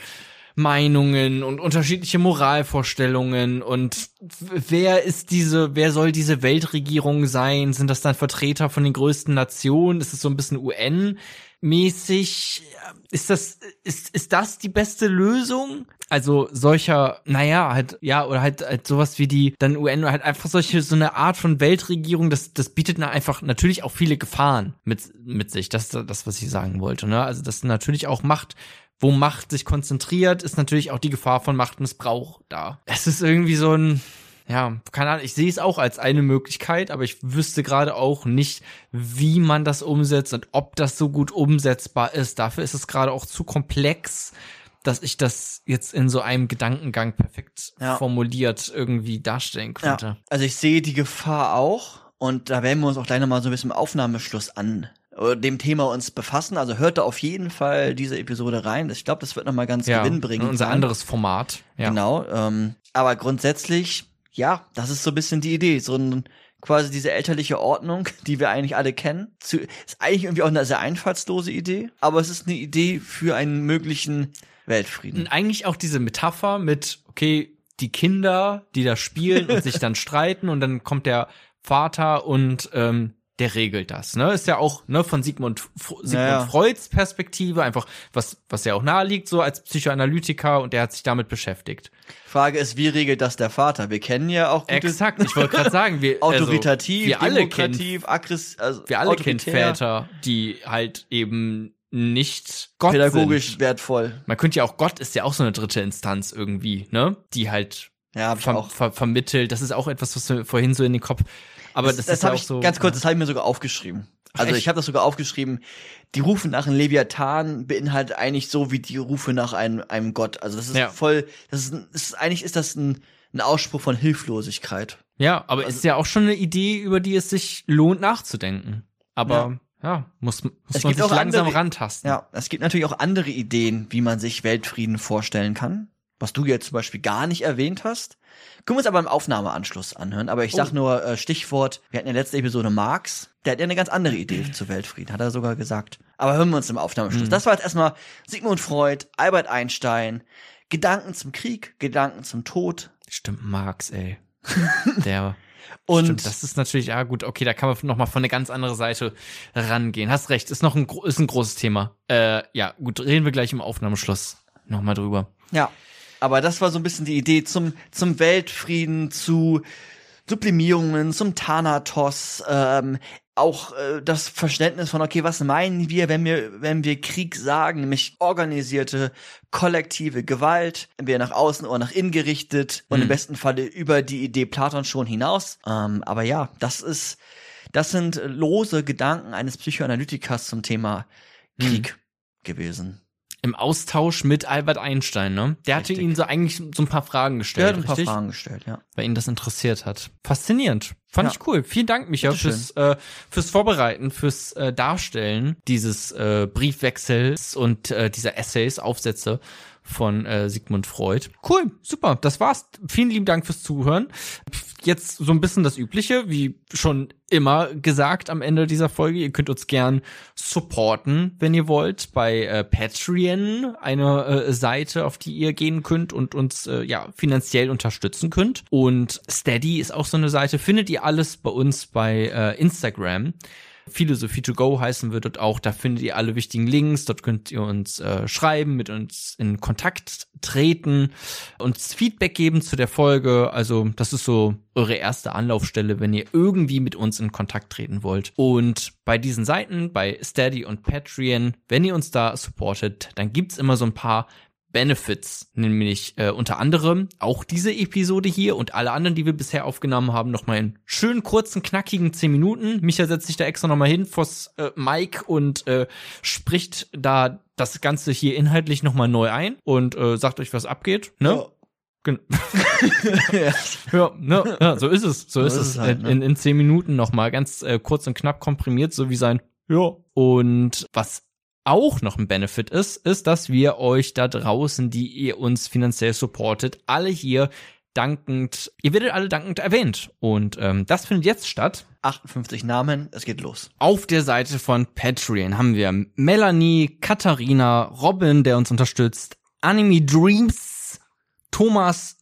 Meinungen und unterschiedliche Moralvorstellungen und wer ist diese, wer soll diese Weltregierung sein? Sind das dann Vertreter von den größten Nationen? Ist es so ein bisschen UN-mäßig? Ist das, ist, ist das die beste Lösung? Also solcher, naja, halt, ja, oder halt, halt sowas wie die, dann UN, halt einfach solche, so eine Art von Weltregierung, das, das bietet einfach natürlich auch viele Gefahren mit, mit sich. Das das, was ich sagen wollte, ne? Also, das natürlich auch Macht, wo Macht sich konzentriert, ist natürlich auch die Gefahr von Machtmissbrauch da. Es ist irgendwie so ein, ja, keine Ahnung, ich sehe es auch als eine Möglichkeit, aber ich wüsste gerade auch nicht, wie man das umsetzt und ob das so gut umsetzbar ist. Dafür ist es gerade auch zu komplex, dass ich das jetzt in so einem Gedankengang perfekt Ja. formuliert irgendwie darstellen könnte. Ja. Also ich sehe die Gefahr auch und da werden wir uns auch gleich nochmal so ein bisschen im Aufnahmeschluss an dem Thema uns befassen. Also hört da auf jeden Fall diese Episode rein. Ich glaube, das wird nochmal ganz gewinnbringend unser sein. anderes Format. Ja. Genau. Ähm, aber grundsätzlich, ja, das ist so ein bisschen die Idee. So ein quasi diese elterliche Ordnung, die wir eigentlich alle kennen. Zu, ist eigentlich irgendwie auch eine sehr einfallslose Idee, aber es ist eine Idee für einen möglichen Weltfrieden. Und eigentlich auch diese Metapher mit, okay, die Kinder, die da spielen und sich dann streiten und dann kommt der Vater und ähm, der regelt das. Ne? Ist ja auch ne, von Sigmund, Sigmund Ja, ja. Freuds Perspektive, einfach was, was ja auch naheliegt, so als Psychoanalytiker und der hat sich damit beschäftigt. Frage ist, wie regelt das der Vater? Wir kennen ja auch gute Exakt, ich wollte gerade sagen, wir autoritativ, also, wir alle kennen demokrativ, aggressiv, also wir alle kennen Väter, die halt eben nicht Gott pädagogisch sind. wertvoll. Man könnte ja auch Gott ist ja auch so eine dritte Instanz irgendwie, ne? Die halt Ja, ver auch. ver vermittelt. Das ist auch etwas, was mir vorhin so in den Kopf. Aber das, das ist ja habe auch ich so. ganz kurz, das habe ich mir sogar aufgeschrieben. Also echt? ich habe das sogar aufgeschrieben. Die Rufe nach einem Leviathan beinhaltet eigentlich so wie die Rufe nach einem, einem Gott. Also das ist Ja. voll, das ist, das ist eigentlich ist das ein, ein Ausspruch von Hilflosigkeit. Ja, aber Also ist ja auch schon eine Idee, über die es sich lohnt nachzudenken. Aber ja, muss, muss Es man sich langsam andere- rantasten. Ja, es gibt natürlich auch andere Ideen, wie man sich Weltfrieden vorstellen kann. Was du jetzt zum Beispiel gar nicht erwähnt hast. Können wir uns aber im Aufnahmeanschluss anhören. Aber ich sag Oh. nur äh, Stichwort, wir hatten ja letzte Episode Marx. Der hat ja eine ganz andere Idee zu Weltfrieden, hat er sogar gesagt. Aber hören wir uns im Aufnahmeanschluss. Mhm. Das war jetzt erstmal Sigmund Freud, Albert Einstein, Gedanken zum Krieg, Gedanken zum Tod. Stimmt, Marx, ey. Der. Und Stimmt, das ist natürlich, ja gut, okay, da kann man noch mal von eine ganz andere Seite rangehen. Hast recht, ist noch ein, ist ein großes Thema. Äh, ja, gut, reden wir gleich im Aufnahmeschluss noch mal drüber. Ja, aber das war so ein bisschen die Idee zum, zum Weltfrieden, zu Sublimierungen, zum Thanatos, ähm, auch äh, das Verständnis von, okay, was meinen wir, wenn wir, wenn wir Krieg sagen, nämlich organisierte, kollektive Gewalt, entweder nach außen oder nach innen gerichtet und Mhm. im besten Falle über die Idee Platon schon hinaus. Ähm, aber ja, das ist, das sind lose Gedanken eines Psychoanalytikers zum Thema Krieg gewesen. Im Austausch mit Albert Einstein, ne? Der hatte ihn so eigentlich so ein paar Fragen Der gestellt, hat ein paar richtig? Fragen gestellt, ja. weil ihn das interessiert hat. Faszinierend. Fand Ja. ich cool. Vielen Dank, Micha, fürs, äh, fürs Vorbereiten, fürs äh, Darstellen dieses äh, Briefwechsels und äh, dieser Essays, Aufsätze von äh, Sigmund Freud. Cool, super, das war's. Vielen lieben Dank fürs Zuhören. Jetzt so ein bisschen das Übliche, wie schon immer gesagt am Ende dieser Folge. Ihr könnt uns gern supporten, wenn ihr wollt, bei äh, Patreon, eine äh, Seite, auf die ihr gehen könnt und uns äh, ja finanziell unterstützen könnt. Und Steady ist auch so eine Seite. Findet ihr alles bei uns bei äh, Instagram. Philosophie to go heißen wir dort auch. Da findet ihr alle wichtigen Links. Dort könnt ihr uns äh, schreiben, mit uns in Kontakt treten, uns Feedback geben zu der Folge. Also das ist so eure erste Anlaufstelle, wenn ihr irgendwie mit uns in Kontakt treten wollt. Und bei diesen Seiten, bei Steady und Patreon, wenn ihr uns da supportet, dann gibt's immer so ein paar Benefits, nämlich äh, unter anderem auch diese Episode hier und alle anderen, die wir bisher aufgenommen haben, nochmal in schön kurzen, knackigen 10 Minuten. Micha setzt sich da extra nochmal hin vors äh, Mic und äh, spricht da das Ganze hier inhaltlich nochmal neu ein und äh, sagt euch, was abgeht. Ne? Gen ja, ne, ja, so ist es, so, ist es. halt, ne? in, in zehn Minuten nochmal ganz äh, kurz und knapp komprimiert, so wie sein. Ja. Und was auch noch ein Benefit ist, ist, dass wir euch da draußen, die ihr uns finanziell supportet, alle hier dankend, ihr werdet alle dankend erwähnt. Und ähm, das findet jetzt statt. 58 Namen, es geht los. Auf der Seite von Patreon haben wir Melanie, Katharina, Robin, der uns unterstützt, Anime Dreams, Thomas,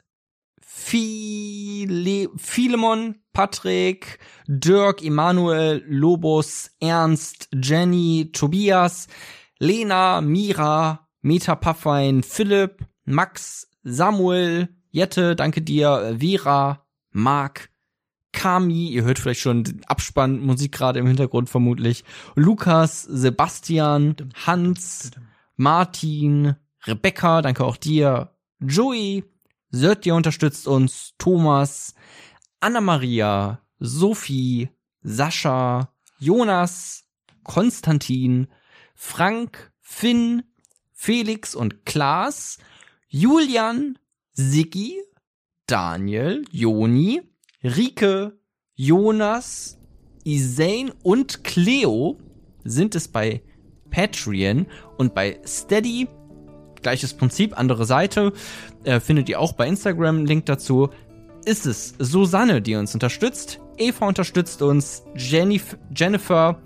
Phile Philemon, Patrick, Dirk, Emanuel, Lobos, Ernst, Jenny, Tobias, Lena, Mira, Meta Paffein, Philipp, Max, Samuel, Jette, danke dir, Vera, Marc, Kami, ihr hört vielleicht schon den Abspann Musik gerade im Hintergrund vermutlich, Lukas, Sebastian, Hans, Martin, Rebecca, danke auch dir, Joey, Sötje unterstützt uns, Thomas, Anna-Maria, Sophie, Sascha, Jonas, Konstantin, Frank, Finn, Felix und Klaas, Julian, Siggi, Daniel, Joni, Rike, Jonas, Isain und Cleo sind es bei Patreon und bei Steady. Gleiches Prinzip, andere Seite. Äh, findet ihr auch bei Instagram Link dazu. Ist es Susanne, die uns unterstützt. Eva unterstützt uns. Jenif Jennifer,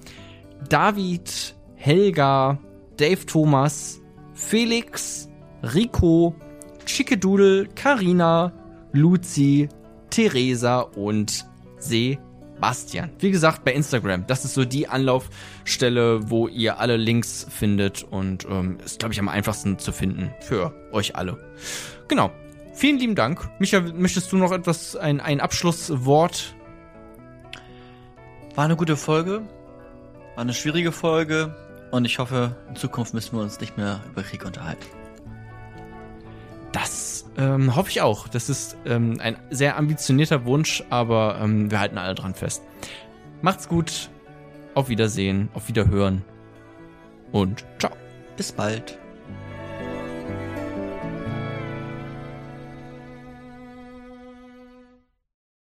David, Helga, Dave Thomas, Felix, Rico, Chickedoodle, Karina, Luzi, Theresa und Sebastian. Bastian. Wie gesagt, bei Instagram. Das ist so die Anlaufstelle, wo ihr alle Links findet und ähm, ist, glaube ich, am einfachsten zu finden für euch alle. Genau. Vielen lieben Dank. Micha, möchtest du noch etwas, ein, ein Abschlusswort? War eine gute Folge. War eine schwierige Folge. Und ich hoffe, in Zukunft müssen wir uns nicht mehr über Krieg unterhalten. Das ähm, hoffe ich auch. Das ist ähm, ein sehr ambitionierter Wunsch, aber ähm, wir halten alle dran fest. Macht's gut. Auf Wiedersehen, auf Wiederhören und ciao. Bis bald.